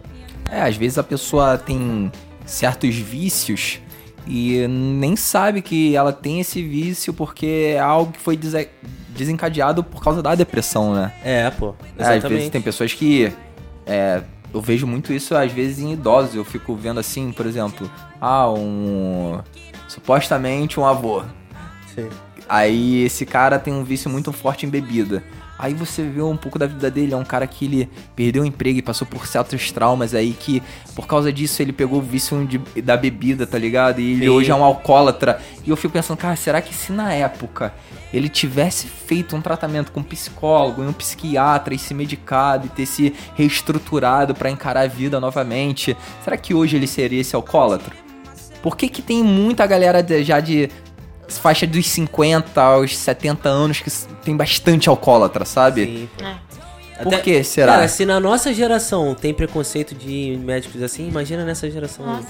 É, às vezes a pessoa tem certos vícios e nem sabe que ela tem esse vício porque é algo que foi dese- desencadeado por causa da depressão, né? É, pô. É, às vezes Exatamente. tem pessoas que. é, eu vejo muito isso às vezes em idosos. Eu fico vendo assim, por exemplo, ah, um. Supostamente um avô. Sim. Aí esse cara tem um vício muito forte em bebida. Aí você vê um pouco da vida dele, é um cara que ele perdeu o emprego e passou por certos traumas aí que por causa disso ele pegou o vício de- da bebida, tá ligado? E ele Sim. hoje é um alcoólatra. E eu fico pensando, cara, será que se na época ele tivesse feito um tratamento com um psicólogo e um psiquiatra e se medicado e ter se reestruturado pra encarar a vida novamente, será que hoje ele seria esse alcoólatra? Por que que tem muita galera já de faixa dos 50 aos 70 anos que tem bastante alcoólatra, sabe? Sim, pô. Por Até- que será? Cara, se na nossa geração tem preconceito de médicos assim, imagina nessa geração. Nossa.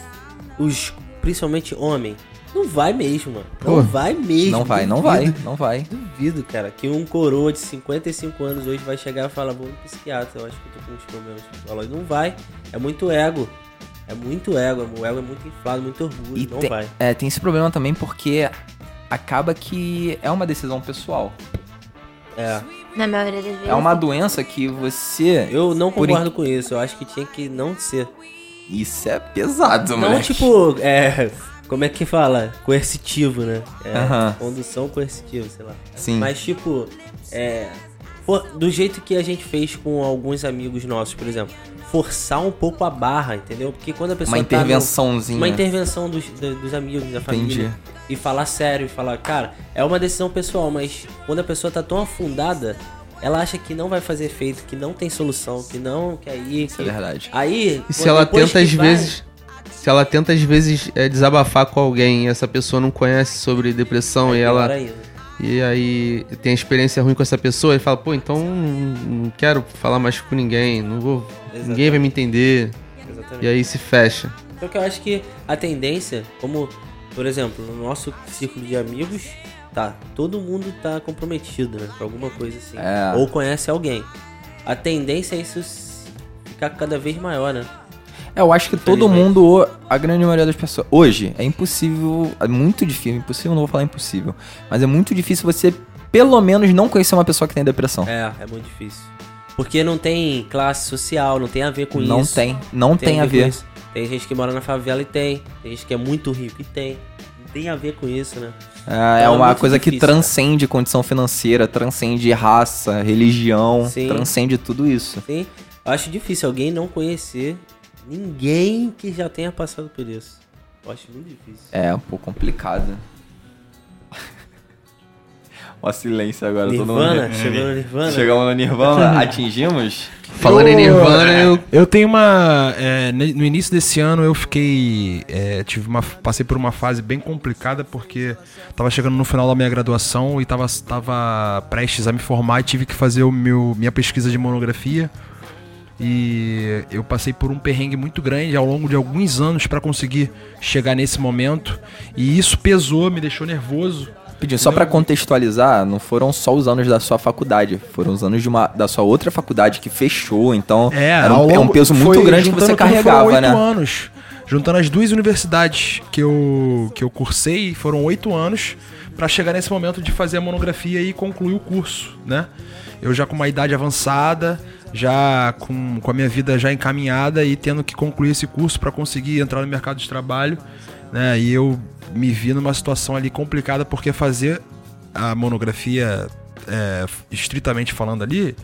Os, principalmente homem. Não vai mesmo, mano. Não Pô, vai mesmo. não vai, não duvido. vai, não vai. Duvido, cara, que um coroa de 55 anos hoje vai chegar e falar, vou no psiquiatra, eu acho que eu tô com uns problemas. Não vai. É muito ego. É muito ego. O ego é muito inflado, muito orgulho. E não tem, vai. é, tem esse problema também porque acaba que é uma decisão pessoal. É. Na maioria das vezes. É uma doença que você. Eu não concordo com isso. Eu acho que tinha que não ser. Isso é pesado, Não, moleque. tipo, é. Como é que fala? Coercitivo, né? É, Aham. Condução coercitiva, sei lá. Sim. Mas, tipo, é. do jeito que a gente fez com alguns amigos nossos, por exemplo. Forçar um pouco a barra, entendeu? Porque quando a pessoa uma tá no- intervençãozinha. uma intervenção dos, do- dos amigos, da família. Entendi. E falar sério, e falar, cara, é uma decisão pessoal, mas quando a pessoa tá tão afundada, ela acha que não vai fazer efeito, que não tem solução, que não, que aí. Isso é que- verdade. Aí. E se ela tenta às vai- vezes. Se ela tenta às vezes é, desabafar com alguém e essa pessoa não conhece sobre depressão é e ela. ainda. E aí tem experiência ruim com essa pessoa e fala, pô, então não quero falar mais com ninguém, não vou. Ninguém vai me entender. Exatamente. E aí se fecha. Só que eu acho que a tendência, como, por exemplo, no nosso círculo de amigos, tá, todo mundo tá comprometido, né? Com alguma coisa assim. É. Ou conhece alguém. A tendência é isso ficar cada vez maior, né? É, eu acho que todo mundo, a grande maioria das pessoas. Hoje, é impossível. É muito difícil. Impossível, não vou falar impossível. Mas é muito difícil você, pelo menos, não conhecer uma pessoa que tem depressão. É, é muito difícil. Porque não tem classe social, não tem a ver com não isso. tem. Não tem, a ver. Tem gente que mora na favela e tem. Tem gente que é muito rico e tem. Não tem a ver com isso, né? É, é Então é uma muito coisa que difícil, transcende condição financeira, transcende raça, religião, Sim. transcende tudo isso. Sim. Eu acho difícil alguém não conhecer ninguém que já tenha passado por isso. Eu acho muito difícil. É um pouco complicado. Ó, silêncio agora, todo Nirvana? mundo. Chegou no Nirvana? Chegamos no Nirvana, atingimos? Falando em Nirvana, eu. Eu tenho uma. é, no início desse ano eu fiquei. é, tive uma, passei por uma fase bem complicada porque tava chegando no final da minha graduação e tava, tava prestes a me formar e tive que fazer o meu, minha pesquisa de monografia. E eu passei por um perrengue muito grande ao longo de alguns anos para conseguir chegar nesse momento. E isso pesou, me deixou nervoso. Pedindo, só pra contextualizar, não foram só os anos da sua faculdade, foram os anos de uma, da sua outra faculdade que fechou, então É, era um, é um peso muito foi- grande que você carregava, foram oito né? anos. Juntando as duas universidades que eu, que eu cursei, foram oito anos para chegar nesse momento de fazer a monografia e concluir o curso, né? Eu já com uma idade avançada, já com, com a minha vida já encaminhada e tendo que concluir esse curso para conseguir entrar no mercado de trabalho, né? E eu me vi numa situação ali complicada porque fazer a monografia é, estritamente falando ali,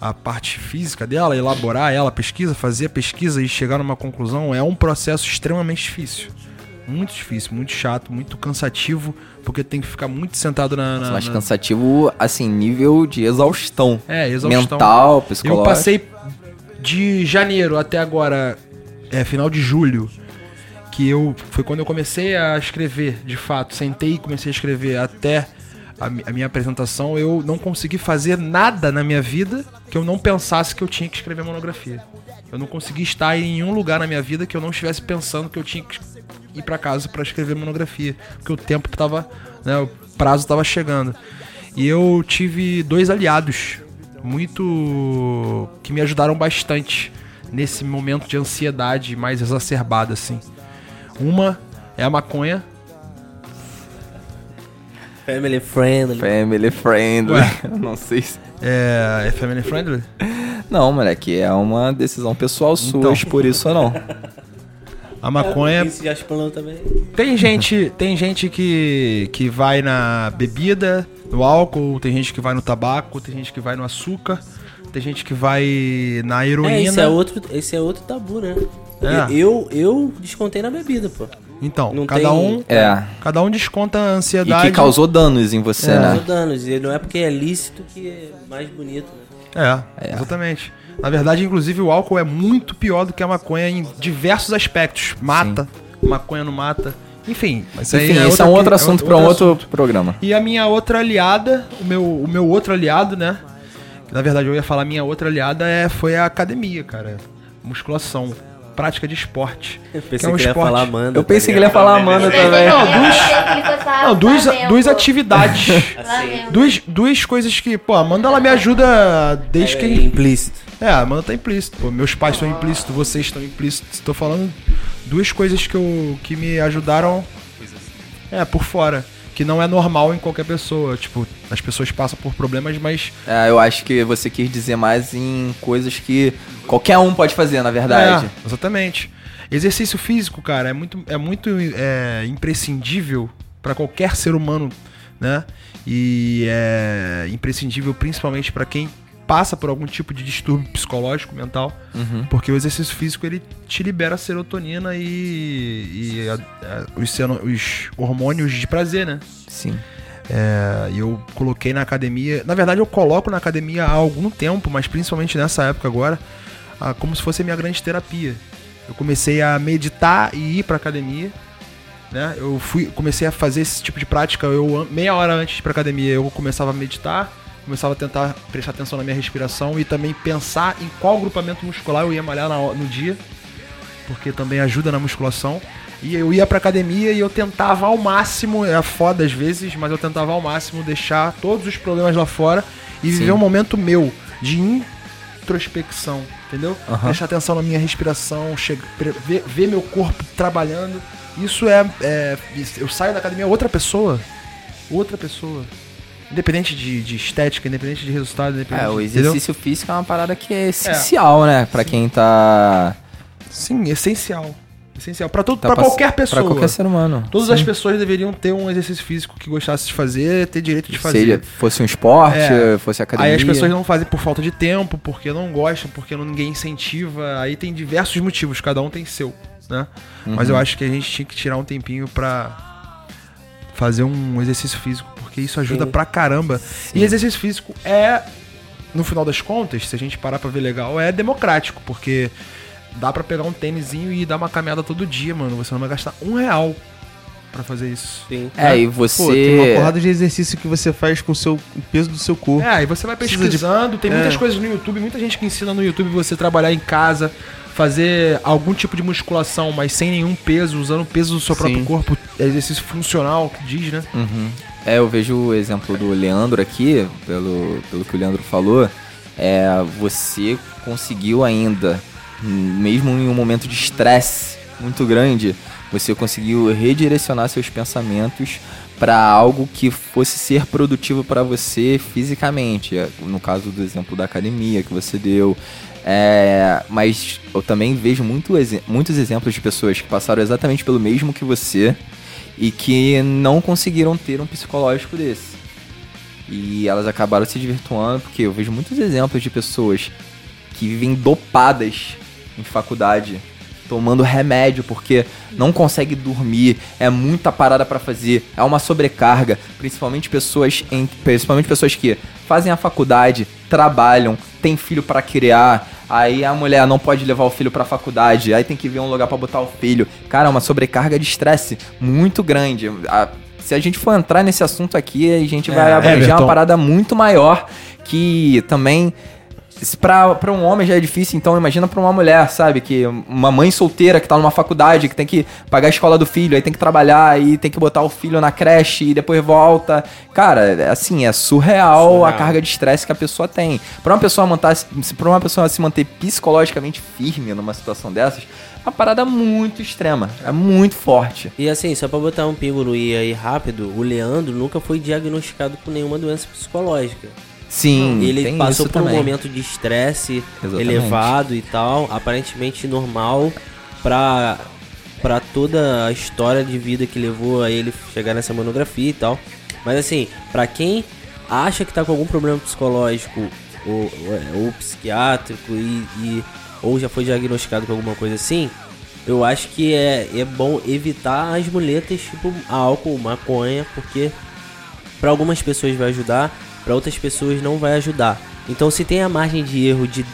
a parte física dela, elaborar ela, pesquisa, fazer a pesquisa e chegar numa conclusão é um processo extremamente difícil. Muito difícil, muito chato, muito cansativo, porque tem que ficar muito sentado na. na, Mas na- cansativo, assim, nível de exaustão. É, exaustão. Mental, Eu psicológico. passei de janeiro até agora, é, final de julho, que eu foi quando eu comecei a escrever, de fato, sentei e comecei a escrever até a, a minha apresentação, eu não consegui fazer nada na minha vida que eu não pensasse que eu tinha que escrever monografia. Eu não consegui estar em nenhum lugar na minha vida que eu não estivesse pensando que eu tinha que ir para casa para escrever monografia, porque o tempo tava, né, o prazo tava chegando. E eu tive dois aliados muito que me ajudaram bastante nesse momento de ansiedade mais exacerbada assim. Uma é a maconha. Family friendly. Family friendly. Ué. Não sei se... É, é family friendly? Não, moleque, é uma decisão pessoal sua, Então. por isso ou não. A maconha. Tem gente, tem gente que, que vai na bebida, no álcool, tem gente que vai no tabaco, tem gente que vai no açúcar, tem gente que vai na heroína. É, esse é outro, esse é outro tabu, né? É. Eu, eu descontei na bebida, pô. Então, Não cada tem- um, É. cada um desconta a E ansiedade. que causou danos em você, É. né? Causou danos. E não é porque é lícito que é mais bonito, né? É, exatamente. Na verdade, inclusive, o álcool é muito pior do que a maconha em diversos aspectos. Mata, maconha não mata. Enfim, mas Enfim, esse é um outra outro que- assunto pra um outro programa. E a minha outra aliada, o meu, o meu outro aliado, né? Que na verdade eu ia falar minha outra aliada é, foi a academia, cara. Musculação. Prática de esporte. Eu pensei Que é um que ele ia falar Amanda. Eu pensei tá que ele ia falar Amanda também. Não, duas, não, duas, duas atividades. Duas, duas coisas que, pô, a Amanda ela me ajuda desde? É que. implícito. É, a Amanda tá implícito. Pô, meus pais estão implícitos, vocês estão implícitos. Tô falando duas coisas que, eu, que me ajudaram. É, por fora. Que não é normal em qualquer pessoa. Tipo, as pessoas passam por problemas, mas. É, eu acho que você quis dizer mais em coisas que qualquer um pode fazer, na verdade. É, exatamente. Exercício físico, cara, é muito, é muito é, imprescindível para qualquer ser humano, né? E é imprescindível principalmente para quem passa por algum tipo de distúrbio psicológico, mental, Uhum. porque o exercício físico ele te libera serotonina e, e a- a- os, seno- os hormônios de prazer, né? Sim. É, eu coloquei na academia. Na verdade, eu coloco na academia há algum tempo, mas principalmente nessa época agora, ah, como se fosse a minha grande terapia. Eu comecei a meditar e ir pra academia. Né? Eu fui, comecei a fazer esse tipo de prática. Eu meia hora antes de ir pra academia, eu começava a meditar, começava a tentar prestar atenção na minha respiração e também pensar em qual grupamento muscular eu ia malhar no dia, porque também ajuda na musculação. E eu ia pra academia e eu tentava ao máximo, é foda às vezes, mas eu tentava ao máximo deixar todos os problemas lá fora e Sim. viver um momento meu de introspecção, entendeu? Aham. Prestar atenção na minha respiração, chega, ver, ver meu corpo trabalhando. Isso é, é- Eu saio da academia outra pessoa. Outra pessoa. Independente de, de estética, independente de resultado, independente É, o de- exercício físico é uma parada que é essencial, né? Pra quem tá. Sim, essencial. Essencial. Pra, todo, tá pra pass- qualquer pessoa. Pra qualquer ser humano. Todas Sim. as pessoas deveriam ter um exercício físico que gostasse de fazer, ter direito de fazer. Seja, fosse um esporte, É. fosse academia. Aí as pessoas não fazem por falta de tempo, porque não gostam, porque não, ninguém incentiva. Aí tem diversos motivos, cada um tem seu, né? Mas eu acho que a gente tinha que tirar um tempinho pra fazer um exercício físico, porque isso ajuda Sim. pra caramba. E exercício físico é, no final das contas, se a gente parar pra ver legal, é democrático, porque dá pra pegar um tênisinho e dar uma caminhada todo dia, mano. Você não vai gastar um real pra fazer isso. Sim. É, e Pô, tem uma você. porrada de exercício que você faz com o seu o peso do seu corpo. É, aí você vai Precisa de- pesquisando, tem muitas É. coisas no YouTube, muita gente que ensina no YouTube você trabalhar em casa, fazer algum tipo de musculação, mas sem nenhum peso, usando o peso do seu próprio Sim. corpo, é exercício funcional, que diz, né? Uhum. É, eu vejo o exemplo do Leandro aqui, pelo, pelo que o Leandro falou. É, você conseguiu ainda, mesmo em um momento de estresse muito grande, você conseguiu redirecionar seus pensamentos para algo que fosse ser produtivo para você fisicamente. No caso do exemplo da academia que você deu. É, mas eu também vejo muito muitos exemplos de pessoas que passaram exatamente pelo mesmo que você e que não conseguiram ter um psicológico desse. E elas acabaram se desvirtuando, porque eu vejo muitos exemplos de pessoas que vivem dopadas em faculdade, tomando remédio porque não consegue dormir, é muita parada pra fazer, é uma sobrecarga, principalmente pessoas em, principalmente pessoas que fazem a faculdade, trabalham, têm filho pra criar, aí a mulher não pode levar o filho pra faculdade, aí tem que ver um lugar pra botar o filho. Cara, é uma sobrecarga de estresse muito grande. A- se a gente for entrar nesse assunto aqui, a gente vai abranger Everton. uma parada muito maior que também pra um homem já é difícil, então imagina pra uma mulher, sabe? Que uma mãe solteira que tá numa faculdade, que tem que pagar a escola do filho, aí tem que trabalhar, aí tem que botar o filho na creche e depois volta. Cara, é assim, é surreal, Surreal. a carga de estresse que a pessoa tem. Pra uma pessoa pra uma pessoa se manter psicologicamente firme numa situação dessas, é uma parada muito extrema, é muito forte. E assim, só pra botar um pingo no i aí rápido, o Leandro nunca foi diagnosticado com nenhuma doença psicológica. Sim, Ele passou por um também. momento de estresse elevado e tal, aparentemente normal pra, pra toda a história de vida que levou a ele chegar nessa monografia e tal. Mas assim, pra quem acha que tá com algum problema psicológico ou, ou, ou psiquiátrico e, e- ou já foi diagnosticado com alguma coisa assim, eu acho que é, é bom evitar as muletas tipo álcool, maconha, porque para algumas pessoas vai ajudar, para outras pessoas não vai ajudar. Então, se tem a margem de erro de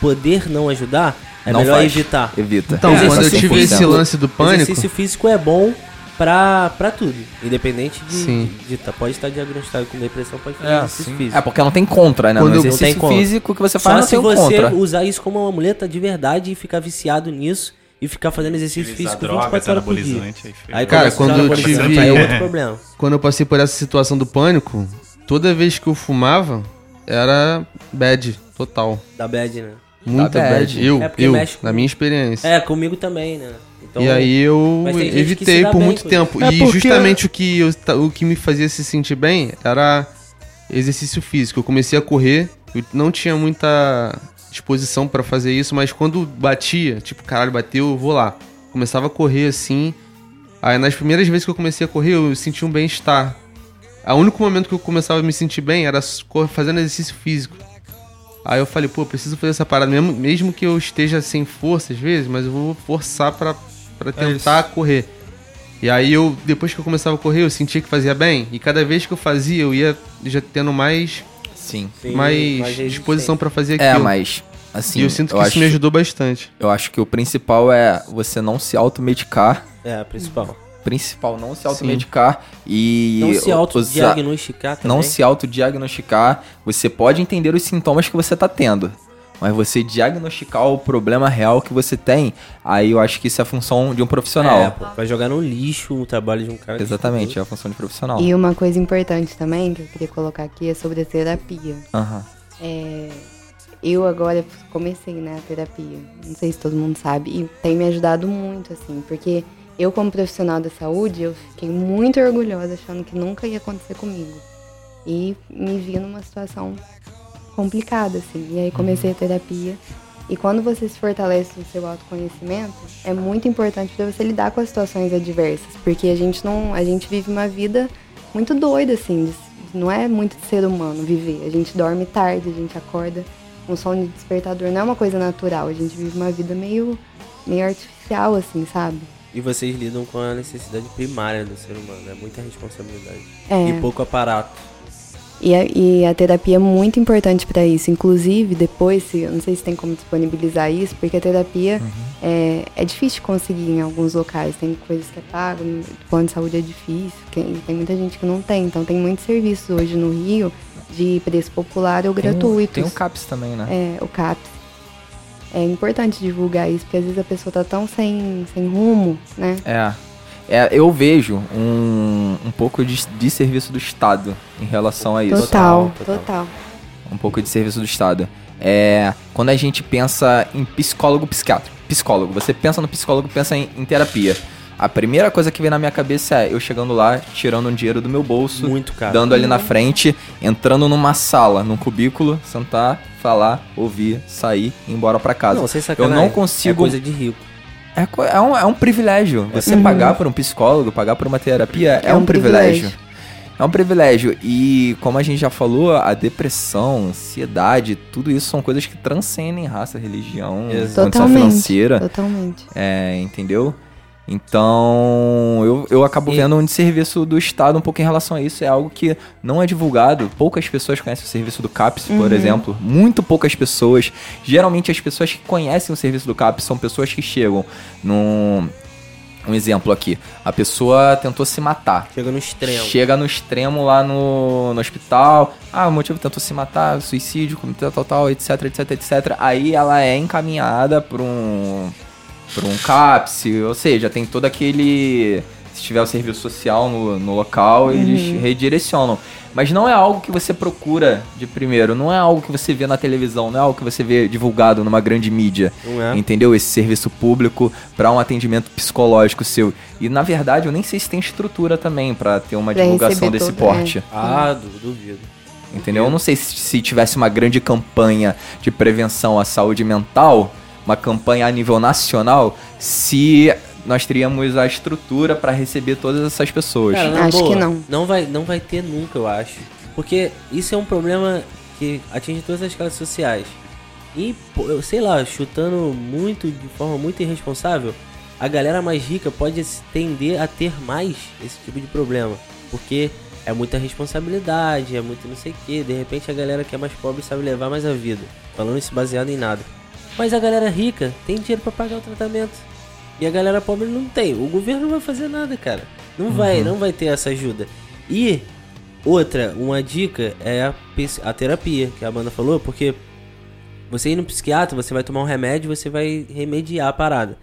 poder não ajudar, é Não melhor faz. evitar. Evita. Então, É, quando eu tive esse lance do pânico, Exercício físico é bom pra, pra tudo, independente de, Sim. de, de tá- pode estar diagnosticado com depressão, pode fazer É, exercício sim. físico. É, porque não tem contra, né? Quando eu- exercício não tem contra. físico que você Só faz não se tem você contra. usar isso como uma muleta de verdade e ficar viciado nisso e ficar fazendo exercício físico droga, 24 horas por dia. aí Aí Cara, quando eu tive- aí é outro problema. quando eu passei por essa situação do pânico, toda vez que eu fumava, era bad, total. Da bad, né? Muita bad. bad. Eu, É eu, na minha experiência. É, comigo também, né? Então, e aí eu evitei por bem muito tempo. É e porque- justamente o que, eu, o que me fazia se sentir bem era exercício físico. Eu comecei a correr, eu não tinha muita disposição pra fazer isso, mas quando batia, tipo, caralho, bateu, eu vou lá. Começava a correr assim. Aí nas primeiras vezes que eu comecei a correr, eu senti um bem-estar. O único momento que eu começava a me sentir bem era fazendo exercício físico. Aí eu falei, pô, eu preciso fazer essa parada, mesmo, mesmo que eu esteja sem força às vezes, mas eu vou forçar pra, pra É tentar correr. E aí eu, depois que eu começava a correr, eu sentia que fazia bem, e cada vez que eu fazia, eu ia já tendo mais, Sim. Mais mais disposição pra fazer É, aquilo. mas assim, e eu sinto que eu isso acho, me ajudou bastante. eu acho que o principal é você não se automedicar. É, a principal. Principal, não se automedicar e Não se autodiagnosticar também. não se autodiagnosticar. Você pode entender os sintomas que você tá tendo. Mas você diagnosticar o problema real que você tem, aí eu acho que isso é a função de um profissional. É, pô, vai jogar no lixo o trabalho de um cara. que Exatamente, é a função de profissional. E uma coisa importante também que eu queria colocar aqui é sobre a terapia. Aham. É, eu agora comecei, né, a terapia. Não sei se todo mundo sabe. E tem me ajudado muito, assim, porque eu, como profissional da saúde, eu fiquei muito orgulhosa, achando que nunca ia acontecer comigo. E me vi numa situação complicada, assim. E aí comecei a terapia. E quando você se fortalece no seu autoconhecimento, é muito importante para você lidar com as situações adversas, porque a gente não, a gente vive uma vida muito doida assim, não é muito de ser humano viver. A gente dorme tarde, a gente acorda um sono de despertador, não é uma coisa natural. A gente vive uma vida meio meio artificial assim, sabe? E vocês lidam com a necessidade primária do ser humano. É muita responsabilidade. É. E pouco aparato. E a, e a terapia é muito importante para isso. Inclusive, depois, se, eu não sei se tem como disponibilizar isso, porque a terapia é, é difícil de conseguir em alguns locais. Tem coisas que é pago, no plano de saúde é difícil, tem, tem muita gente que não tem. Então, tem muitos serviços hoje no Rio de preço popular ou Tem gratuitos. Tem o CAPS também, né? É, o CAPS. É importante divulgar isso, porque às vezes a pessoa tá tão sem, sem rumo, né? É. É, eu vejo um, um pouco de, de serviço do Estado em relação a isso. Total, total. total. Um pouco de serviço do Estado. É, quando a gente pensa em psicólogo, psiquiatra. Psicólogo. Você pensa no psicólogo, pensa em, em terapia. A primeira coisa que vem na minha cabeça é eu chegando lá, tirando um dinheiro do meu bolso, Muito caro. dando ali na frente, entrando numa sala, num cubículo, sentar, falar, ouvir, sair e ir embora pra casa. Não, sem eu não É consigo. coisa de rico. É, é um, é um privilégio. Você Uhum. pagar por um psicólogo, pagar por uma terapia é, É um, um privilégio. privilégio. É um privilégio. E como a gente já falou, a depressão, ansiedade, tudo isso são coisas que transcendem raça, religião, condição financeira. Totalmente. É, entendeu? Então, eu, eu acabo E- vendo um serviço do Estado um pouco em relação a isso. É algo que não é divulgado. Poucas pessoas conhecem o serviço do CAPS, por exemplo. Muito poucas pessoas. Geralmente, as pessoas que conhecem o serviço do CAPS são pessoas que chegam num. Um exemplo aqui. A pessoa tentou se matar. Chega no extremo. Chega no extremo lá no, no hospital. Ah, o motivo tentou se matar, suicídio, tal, tal, tal, etc, etc, etc. Aí ela é encaminhada por um por um CAPS, ou seja, tem todo aquele se tiver o serviço social no, no local, eles redirecionam. Mas não é algo que você procura de primeiro, não é algo que você vê na televisão, não é algo que você vê divulgado numa grande mídia. Não é? Entendeu? Esse serviço público para um atendimento psicológico seu. E na verdade, eu nem sei se tem estrutura também para ter uma Pra divulgação desse todo- é. porte. Ah, du- duvido. Entendeu? Eu não sei se, se tivesse uma grande campanha de prevenção à saúde mental, uma campanha a nível nacional, se nós teríamos a estrutura para receber todas essas pessoas. Cara, na Acho boa, que não. Não vai, não vai ter nunca, eu acho. Porque isso é um problema que atinge todas as classes sociais. E, eu sei lá, chutando muito, de forma muito irresponsável, a galera mais rica pode se tender a ter mais esse tipo de problema. Porque é muita responsabilidade, é muito não sei o que. De repente a galera que é mais pobre sabe levar mais a vida. Falando isso baseado em nada. Mas a galera rica tem dinheiro pra pagar o tratamento. E a galera pobre não tem. O governo não vai fazer nada, cara. Não vai, não vai ter essa ajuda. E outra, uma dica é a, a terapia, que a banda falou, porque você ir no psiquiatra, você vai tomar um remédio, você vai remediar a parada.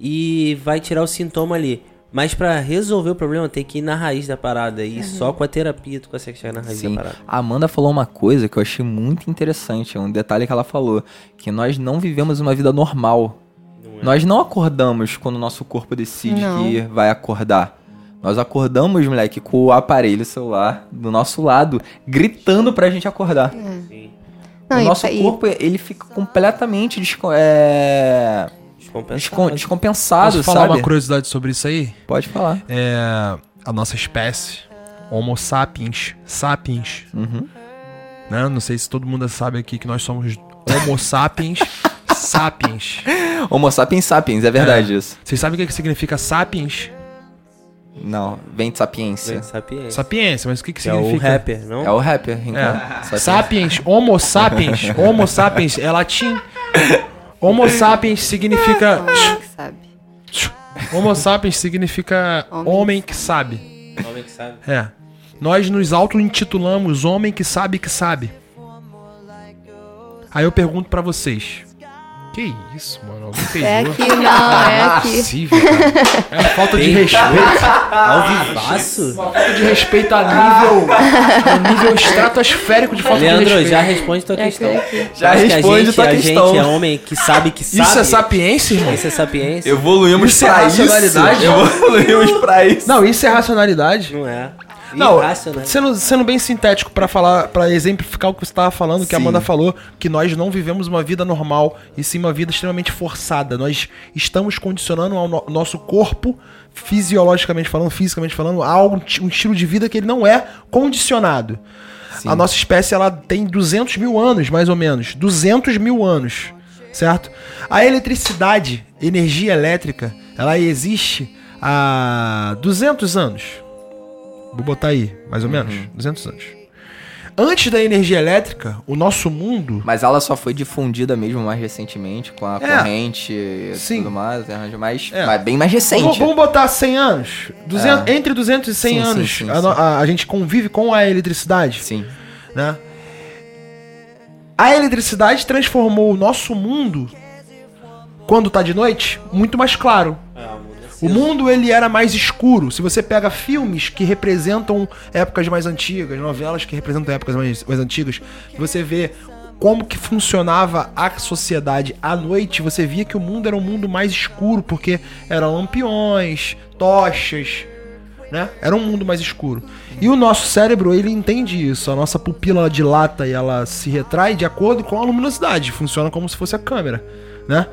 E vai tirar o sintoma ali. Mas pra resolver o problema, tem que ir na raiz da parada. E só com a terapia tu consegue chegar na raiz Sim. da parada. A Amanda falou uma coisa que eu achei muito interessante, é um detalhe que ela falou, que nós não vivemos uma vida normal. Não é? Nós não acordamos quando o nosso corpo decide Não. que vai acordar. Nós acordamos, moleque, com o aparelho celular do nosso lado, gritando pra gente acordar. Sim. Não, o nosso e- corpo, ele fica completamente desco- é, Descompensado. descompensado, Posso falar sabe? uma curiosidade sobre isso aí? Pode falar. É, a nossa espécie, Homo sapiens, sapiens, Uhum. né? Não sei se todo mundo sabe aqui que nós somos Homo sapiens, sapiens. Homo sapiens sapiens, é verdade isso. Vocês sabem o que significa sapiens? Não, vem de sapiência. Vem sapiência. Sapiência, mas o que que É o significa? rapper, não? É o rapper, então. É. Sapiens. Sapiens, Homo sapiens, Homo sapiens é latim. Homo sapiens significa Homem que sabe. Homo sapiens significa Homem. homem que sabe. Homem que sabe. É. Nós nos auto-intitulamos homem que sabe que sabe. Aí eu pergunto pra vocês. Que isso, mano? Alguém fez É aqui, não, é aqui. possível, cara. É uma falta de respeito. Ao vivaço? Uma falta de respeito a nível. a nível estratosférico de falta de Leandro, respeito. já responde tua É questão. aqui. Já Acho que responde a gente, tua a questão. gente é homem que sabe que sabe. Isso é sapiência, irmão? Isso é sapiência? Evoluímos Isso é pra racionalidade? isso. Evoluímos pra isso. Não, isso é racionalidade. Não é. Não, Irracional. sendo, sendo bem sintético pra falar, para exemplificar o que você estava falando, que a Sim. Amanda falou, que nós não vivemos uma vida normal e sim uma vida extremamente forçada. Nós estamos condicionando ao no- nosso corpo, fisiologicamente falando, fisicamente falando, a um, um estilo de vida que ele não é condicionado. Sim. A nossa espécie ela tem 200 mil anos, mais ou menos, 200 mil anos, certo? A eletricidade energia elétrica, ela existe há 200 anos. Vou botar aí, mais ou menos, 200 anos. Antes da energia elétrica, o nosso mundo Mas ela só foi difundida mesmo mais recentemente, com a É. corrente e Sim. tudo mais, arranjo mais, É. mas bem mais recente. Vamos, vamos botar 100 anos. 200 Entre 200 e 100 Sim, anos, sim, a, a- a gente convive com a eletricidade. Sim. né? A eletricidade transformou o nosso mundo, quando tá de noite, muito mais claro. O mundo ele era mais escuro. Se você pega filmes que representam épocas mais antigas, novelas que representam épocas mais, mais antigas, você vê como que funcionava a sociedade à noite, você via que o mundo era um mundo mais escuro, porque eram lampiões, tochas, né? Era um mundo mais escuro. E o nosso cérebro, ele entende isso. A nossa pupila dilata e ela se retrai de acordo com a luminosidade. Funciona como se fosse a câmera, né?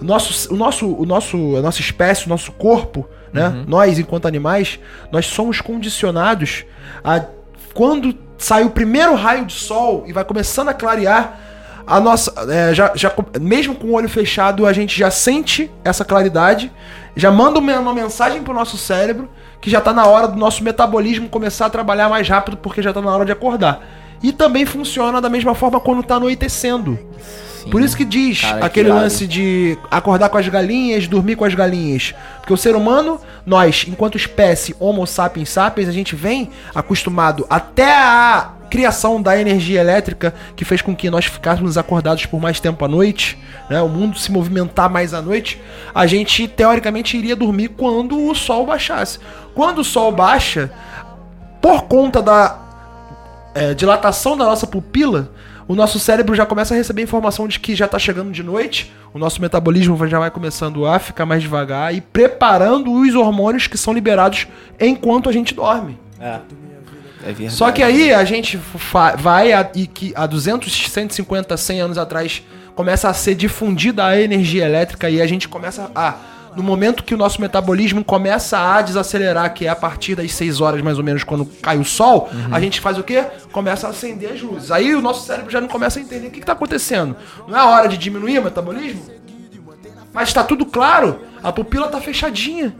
Nosso, o nosso, o nosso, a nossa espécie, o nosso corpo, né? Nós, enquanto animais, nós somos condicionados a quando sai o primeiro raio de sol e vai começando a clarear, a nossa, é, já, já, mesmo com o olho fechado, a gente já sente essa claridade, já manda uma, uma mensagem pro nosso cérebro que já tá na hora do nosso metabolismo começar a trabalhar mais rápido porque já tá na hora de acordar. E também funciona da mesma forma quando tá anoitecendo. Sim. Por isso que diz Cara, que aquele irado. lance de acordar com as galinhas, dormir com as galinhas. Porque o ser humano, nós, enquanto espécie Homo sapiens sapiens, a gente vem acostumado até a criação da energia elétrica que fez com que nós ficássemos acordados por mais tempo à noite, né? O mundo se movimentar mais à noite, a gente teoricamente iria dormir quando o sol baixasse. Quando o sol baixa, por conta da é, dilatação da nossa pupila, o nosso cérebro já começa a receber informação de que já tá chegando de noite, o nosso metabolismo já vai começando a ficar mais devagar e preparando os hormônios que são liberados enquanto a gente dorme. É. É. Só que aí a gente vai a, e que há 200, 150, 100 anos atrás começa a ser difundida a energia elétrica e a gente começa a no momento que o nosso metabolismo começa a desacelerar, que é a partir das 6 horas mais ou menos quando cai o sol, a gente faz o quê? Começa a acender as luzes. Aí o nosso cérebro já não começa a entender o que está acontecendo. Não é hora de diminuir o metabolismo? Mas está tudo claro, a pupila tá fechadinha.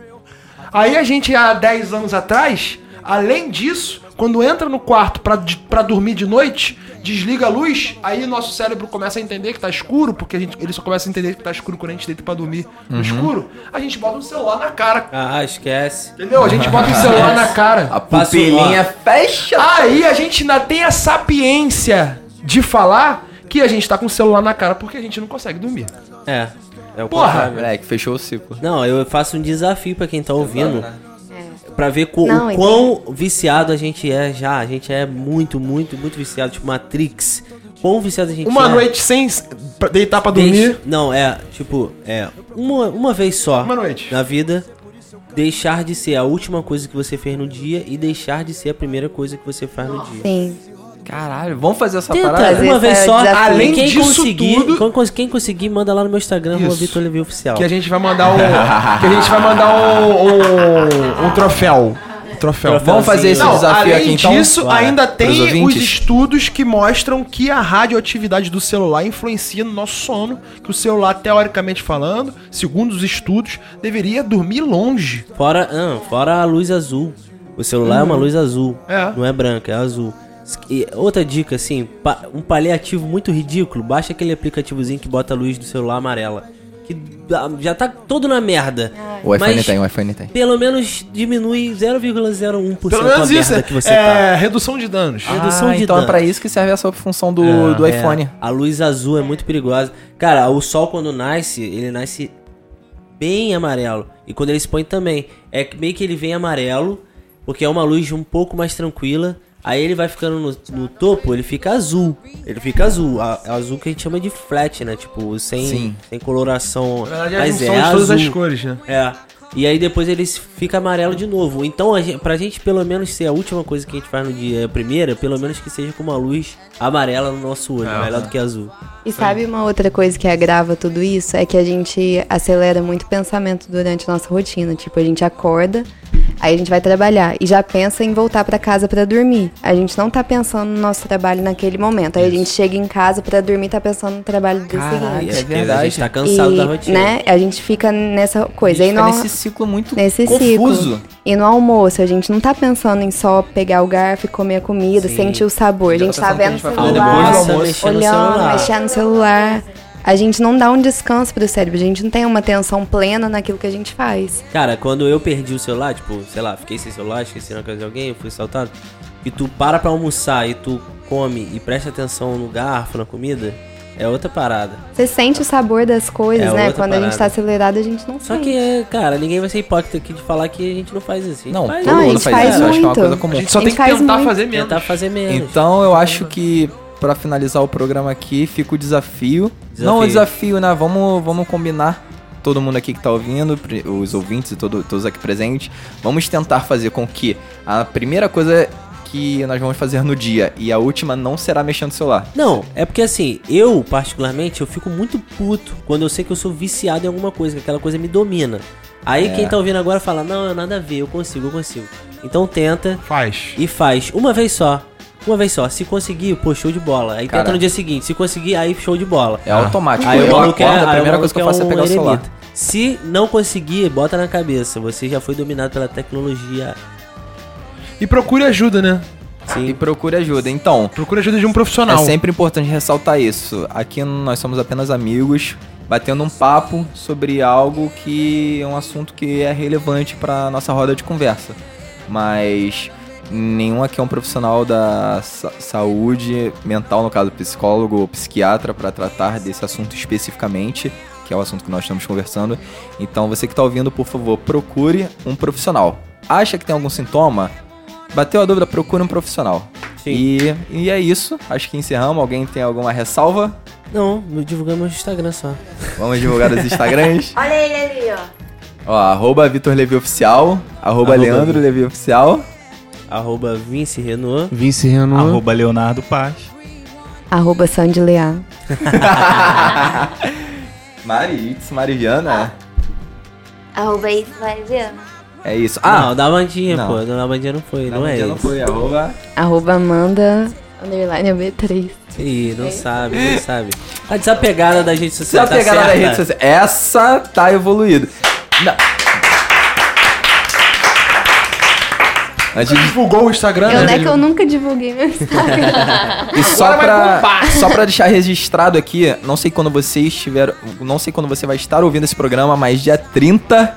Aí a gente, há 10 anos atrás, além disso, quando entra no quarto pra dormir de noite, desliga a luz, aí nosso cérebro começa a entender que tá escuro, porque a gente, ele só começa a entender que tá escuro quando a gente deita pra dormir no escuro, a gente bota um celular na cara. Ah, esquece. Entendeu? A gente bota um celular na cara. A pupilinha fecha. Aí a gente ainda tem a sapiência de falar que a gente tá com o celular na cara porque a gente não consegue dormir. É. É o Porra! Moleque, fechou o ciclo. Não, eu faço um desafio pra quem tá ouvindo. né? Pra ver co- Não, o quão viciado a gente é já. A gente é muito, muito, muito viciado. Tipo Matrix. Quão viciado a gente Uma é. noite sem deitar pra Deixa- dormir. Não, é, tipo, é. Uma, uma vez só Uma noite. na vida. Deixar de ser a última coisa que você fez no dia e deixar de ser a primeira coisa que você faz no dia. Sim. Caralho, vamos fazer essa Tenta, parada? Fazer uma vez só. desafio. Além quem disso conseguir, tudo- quem cons- quem conseguir, manda lá no meu Instagram, Isso. Rua Vitor Levi Oficial. Que a gente vai mandar um. que a gente vai mandar um, um, um troféu. Um troféu. Vamos fazer esse Não, desafio além aqui então? disso, Vai. ainda tem os estudos que mostram que a radioatividade do celular influencia no nosso sono. Que o celular, teoricamente falando, segundo os estudos, deveria dormir longe. Fora, ah, fora a luz azul. O celular é uma luz azul. É. Não é branca, é azul. E outra dica, assim, pa- um paliativo muito ridículo, baixa aquele aplicativozinho que bota a luz do celular amarela. Que já tá todo na merda. O iPhone Mas tem, o iPhone tem. Pelo menos diminui 0,01% Pelo a menos merda isso. É, que você é redução de danos. Redução ah, de então é danos. pra isso que serve essa função do, do É, iPhone. a luz azul é muito perigosa. Cara, o sol quando nasce, ele nasce bem amarelo. E quando ele se põe também. É meio que ele vem amarelo, porque é uma luz um pouco mais tranquila. Aí ele vai ficando no, no topo, ele fica azul. Ele fica azul. A, é azul que a gente chama de flat, né? Tipo, sem, Sim. sem coloração. Na verdade, é mas é de todas azul. as cores, né? É. E aí depois ele fica amarelo de novo. Então, a gente, pra gente pelo menos ser a última coisa que a gente faz no dia, é a primeira, pelo menos que seja com uma luz amarela no nosso olho, melhor do que azul. E sabe uma outra coisa que agrava tudo isso? É que a gente acelera muito o pensamento durante a nossa rotina. Tipo, a gente acorda, Aí a gente vai trabalhar e já pensa em voltar pra casa pra dormir. A gente não tá pensando no nosso trabalho naquele momento. Aí a gente chega em casa pra dormir e tá pensando no trabalho do Caraca, seguinte. é Porque verdade. A gente tá cansado e, da rotina. né, a gente fica nessa coisa. A Aí gente fica no, nesse ciclo muito nesse confuso. ciclo. E no almoço, a gente não tá pensando em só pegar o garfo e comer a comida, Sim. sentir o sabor. A gente tá vendo o celular, olhando, mexendo no celular. A gente não dá um descanso pro cérebro, a gente não tem uma atenção plena naquilo que a gente faz. Cara, quando eu perdi o celular, tipo, sei lá, fiquei sem celular, esqueci na casa de alguém, eu fui assaltado. E tu para pra almoçar e tu come e presta atenção no garfo, na comida, é outra parada. Você sente o sabor das coisas, É né? Quando a gente parada. tá acelerado, a gente não Só sente. que, cara, ninguém vai ser hipócrita aqui de falar que a gente não faz isso. Não, faz, todo Não, mundo gente faz, faz isso. Eu acho que é uma muito. coisa comum. A gente só A tem gente que faz tentar muito. fazer menos. tentar fazer menos. Então eu acho que pra finalizar o programa aqui fica o desafio. Desafio. Não o desafio, né? Vamos, vamos combinar. Todo mundo aqui que tá ouvindo, os ouvintes e todo- todos aqui presentes, vamos tentar fazer com que a primeira coisa que nós vamos fazer no dia e a última não será mexendo no celular. Não, é porque assim, eu particularmente, eu fico muito puto quando eu sei que eu sou viciado em alguma coisa, que aquela coisa me domina. Aí É. quem tá ouvindo agora fala, não, é nada a ver, eu consigo, eu consigo. Então tenta Faz. e faz uma vez só. Uma vez só. Se conseguir, pô, show de bola. Aí Cara. tenta no dia seguinte. Se conseguir, aí show de bola. É automático. Aí eu é, acordo, a primeira coisa que eu é faço é pegar o celular. eremita. Se não conseguir, bota na cabeça. Você já foi dominado pela tecnologia. E procure ajuda, né? Sim. E procure ajuda. Então, Procure ajuda de um profissional. É sempre importante ressaltar isso. Aqui nós somos apenas amigos, batendo um papo sobre algo que é um assunto que é relevante para nossa roda de conversa. Mas nenhum aqui é um profissional da sa- saúde mental, no caso psicólogo ou psiquiatra, para tratar desse assunto especificamente, que é o assunto que nós estamos conversando. Então, você que está ouvindo, por favor, procure um profissional. Acha que tem algum sintoma? Bateu a dúvida, procure um profissional. Sim. E, e é isso. Acho que encerramos. Alguém tem alguma ressalva? Não, divulguei meu Instagram só. Vamos divulgar os Instagrams. Olha ele ali, ó. Ó, arroba Vitor Levi Oficial, arroba Arroba Leandro Levi Oficial. Arroba Vince Renault. Vince Renault, Arroba Leonardo Paz. Arroba Sandy Leá. Maritz, Mariviana. Arroba isso, ver. É isso. Ah, não, da bandinha, não. pô. Da bandinha não foi, não, é isso. não foi. Arroba... Arroba Amanda underline B3. Ih, não sabe, não sabe. Tá desapegada das redes sociais. Você é a pegada tá da rede social. Essa tá evoluída. Não. Antes de Divulgou o Instagram, Eu, né? né, que eu nunca divulguei meu Instagram. E só pra, só pra deixar registrado aqui, não sei quando você estiver. Não sei quando você vai estar ouvindo esse programa, mas dia 30.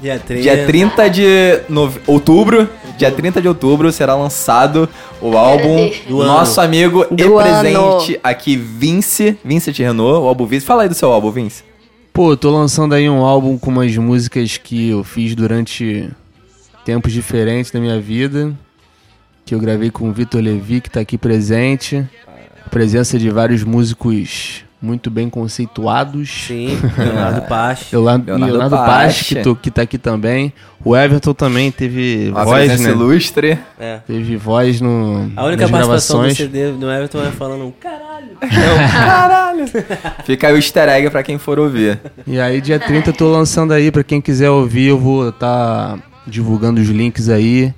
Dia 3. Dia 30 de nove- outubro. Dia 30 de outubro será lançado o álbum Do do ano. nosso amigo e Do presente aqui, Vince. Vincent Renault, o álbum Vince. Fala aí do seu álbum, Vince. Pô, tô lançando aí um álbum com umas músicas que eu fiz durante tempos diferentes da minha vida. Que eu gravei com o Vitor Levi, que tá aqui presente. A presença de vários músicos muito bem conceituados. Sim, Leonardo Pache. Leonardo, Leonardo Leonardo Pache. Pache, que, tô- que tá aqui também. O Everton também teve Uma voz, né? ilustre. É. Teve voz no, A única participação do. CD do Everton é falando um caralho. Fica aí o easter egg pra quem for ouvir. E aí, dia 30 eu tô lançando aí, pra quem quiser ouvir, eu vou tá divulgando os links aí.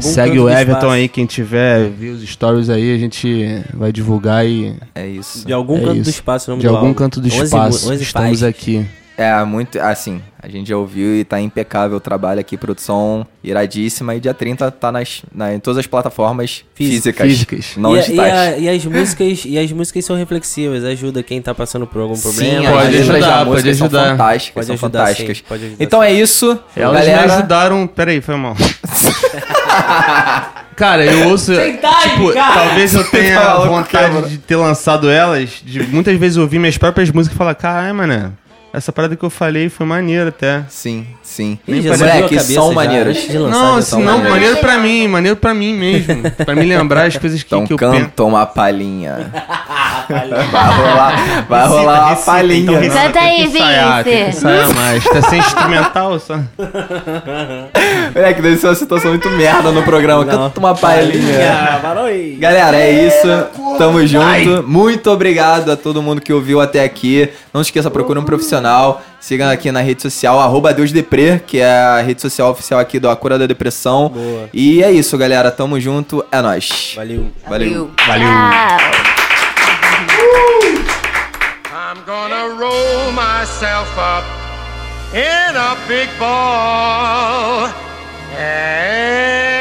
Segue o do Everton espaço. aí, quem tiver, ver os stories aí, a gente vai divulgar e É isso. De algum É canto do isso. espaço, o nome de do algum canto do 11 mu- espaço 11 estamos aqui. É, muito. Assim, a gente já ouviu e tá impecável o trabalho aqui, produção iradíssima. E dia 30 tá nas, na, em todas as plataformas Física- físicas. físicas. Não e, a- e, digitais. a- e as músicas e as músicas são reflexivas, ajuda quem tá passando por algum problema. Sim, Pode ajudar, da pode música são ajudar. fantásticas, Pode são ajudar, fantásticas. sim, pode ajudar, então é isso, Elas galera. me ajudaram. Peraí, foi mal. Cara, eu ouço. tipo, talvez eu tenha vontade de ter lançado elas. De muitas vezes ouvir minhas próprias músicas e falar: caralho, mano, essa parada que eu falei foi maneira até. Sim, sim. Ih, já Moleque, são maneiras. antes de lançar, Não, assim, não, maneiras. maneiro pra mim, maneiro pra mim mesmo. pra me lembrar as coisas que, Então que eu penso. canta uma palhinha. vai rolar, vai rolar uma Recita, palhinha. então recita, Canta aí, que ensaiar, tem que ensaiar mais. Tá sem instrumental só. Moleque, deve ser uma situação muito merda no programa. Não. Canta uma palhinha. Baroi. Galera, é isso. Tamo junto. Muito obrigado a todo mundo que ouviu até aqui. Não esqueça, procure um profissional. Siga aqui na rede social, arroba DeusDepre, que é a rede social oficial aqui do A Cura da Depressão. Boa. E é isso, galera. Tamo junto. É nóis. Valeu. Valeu. Valeu. I'm gonna roll myself up in a big ball and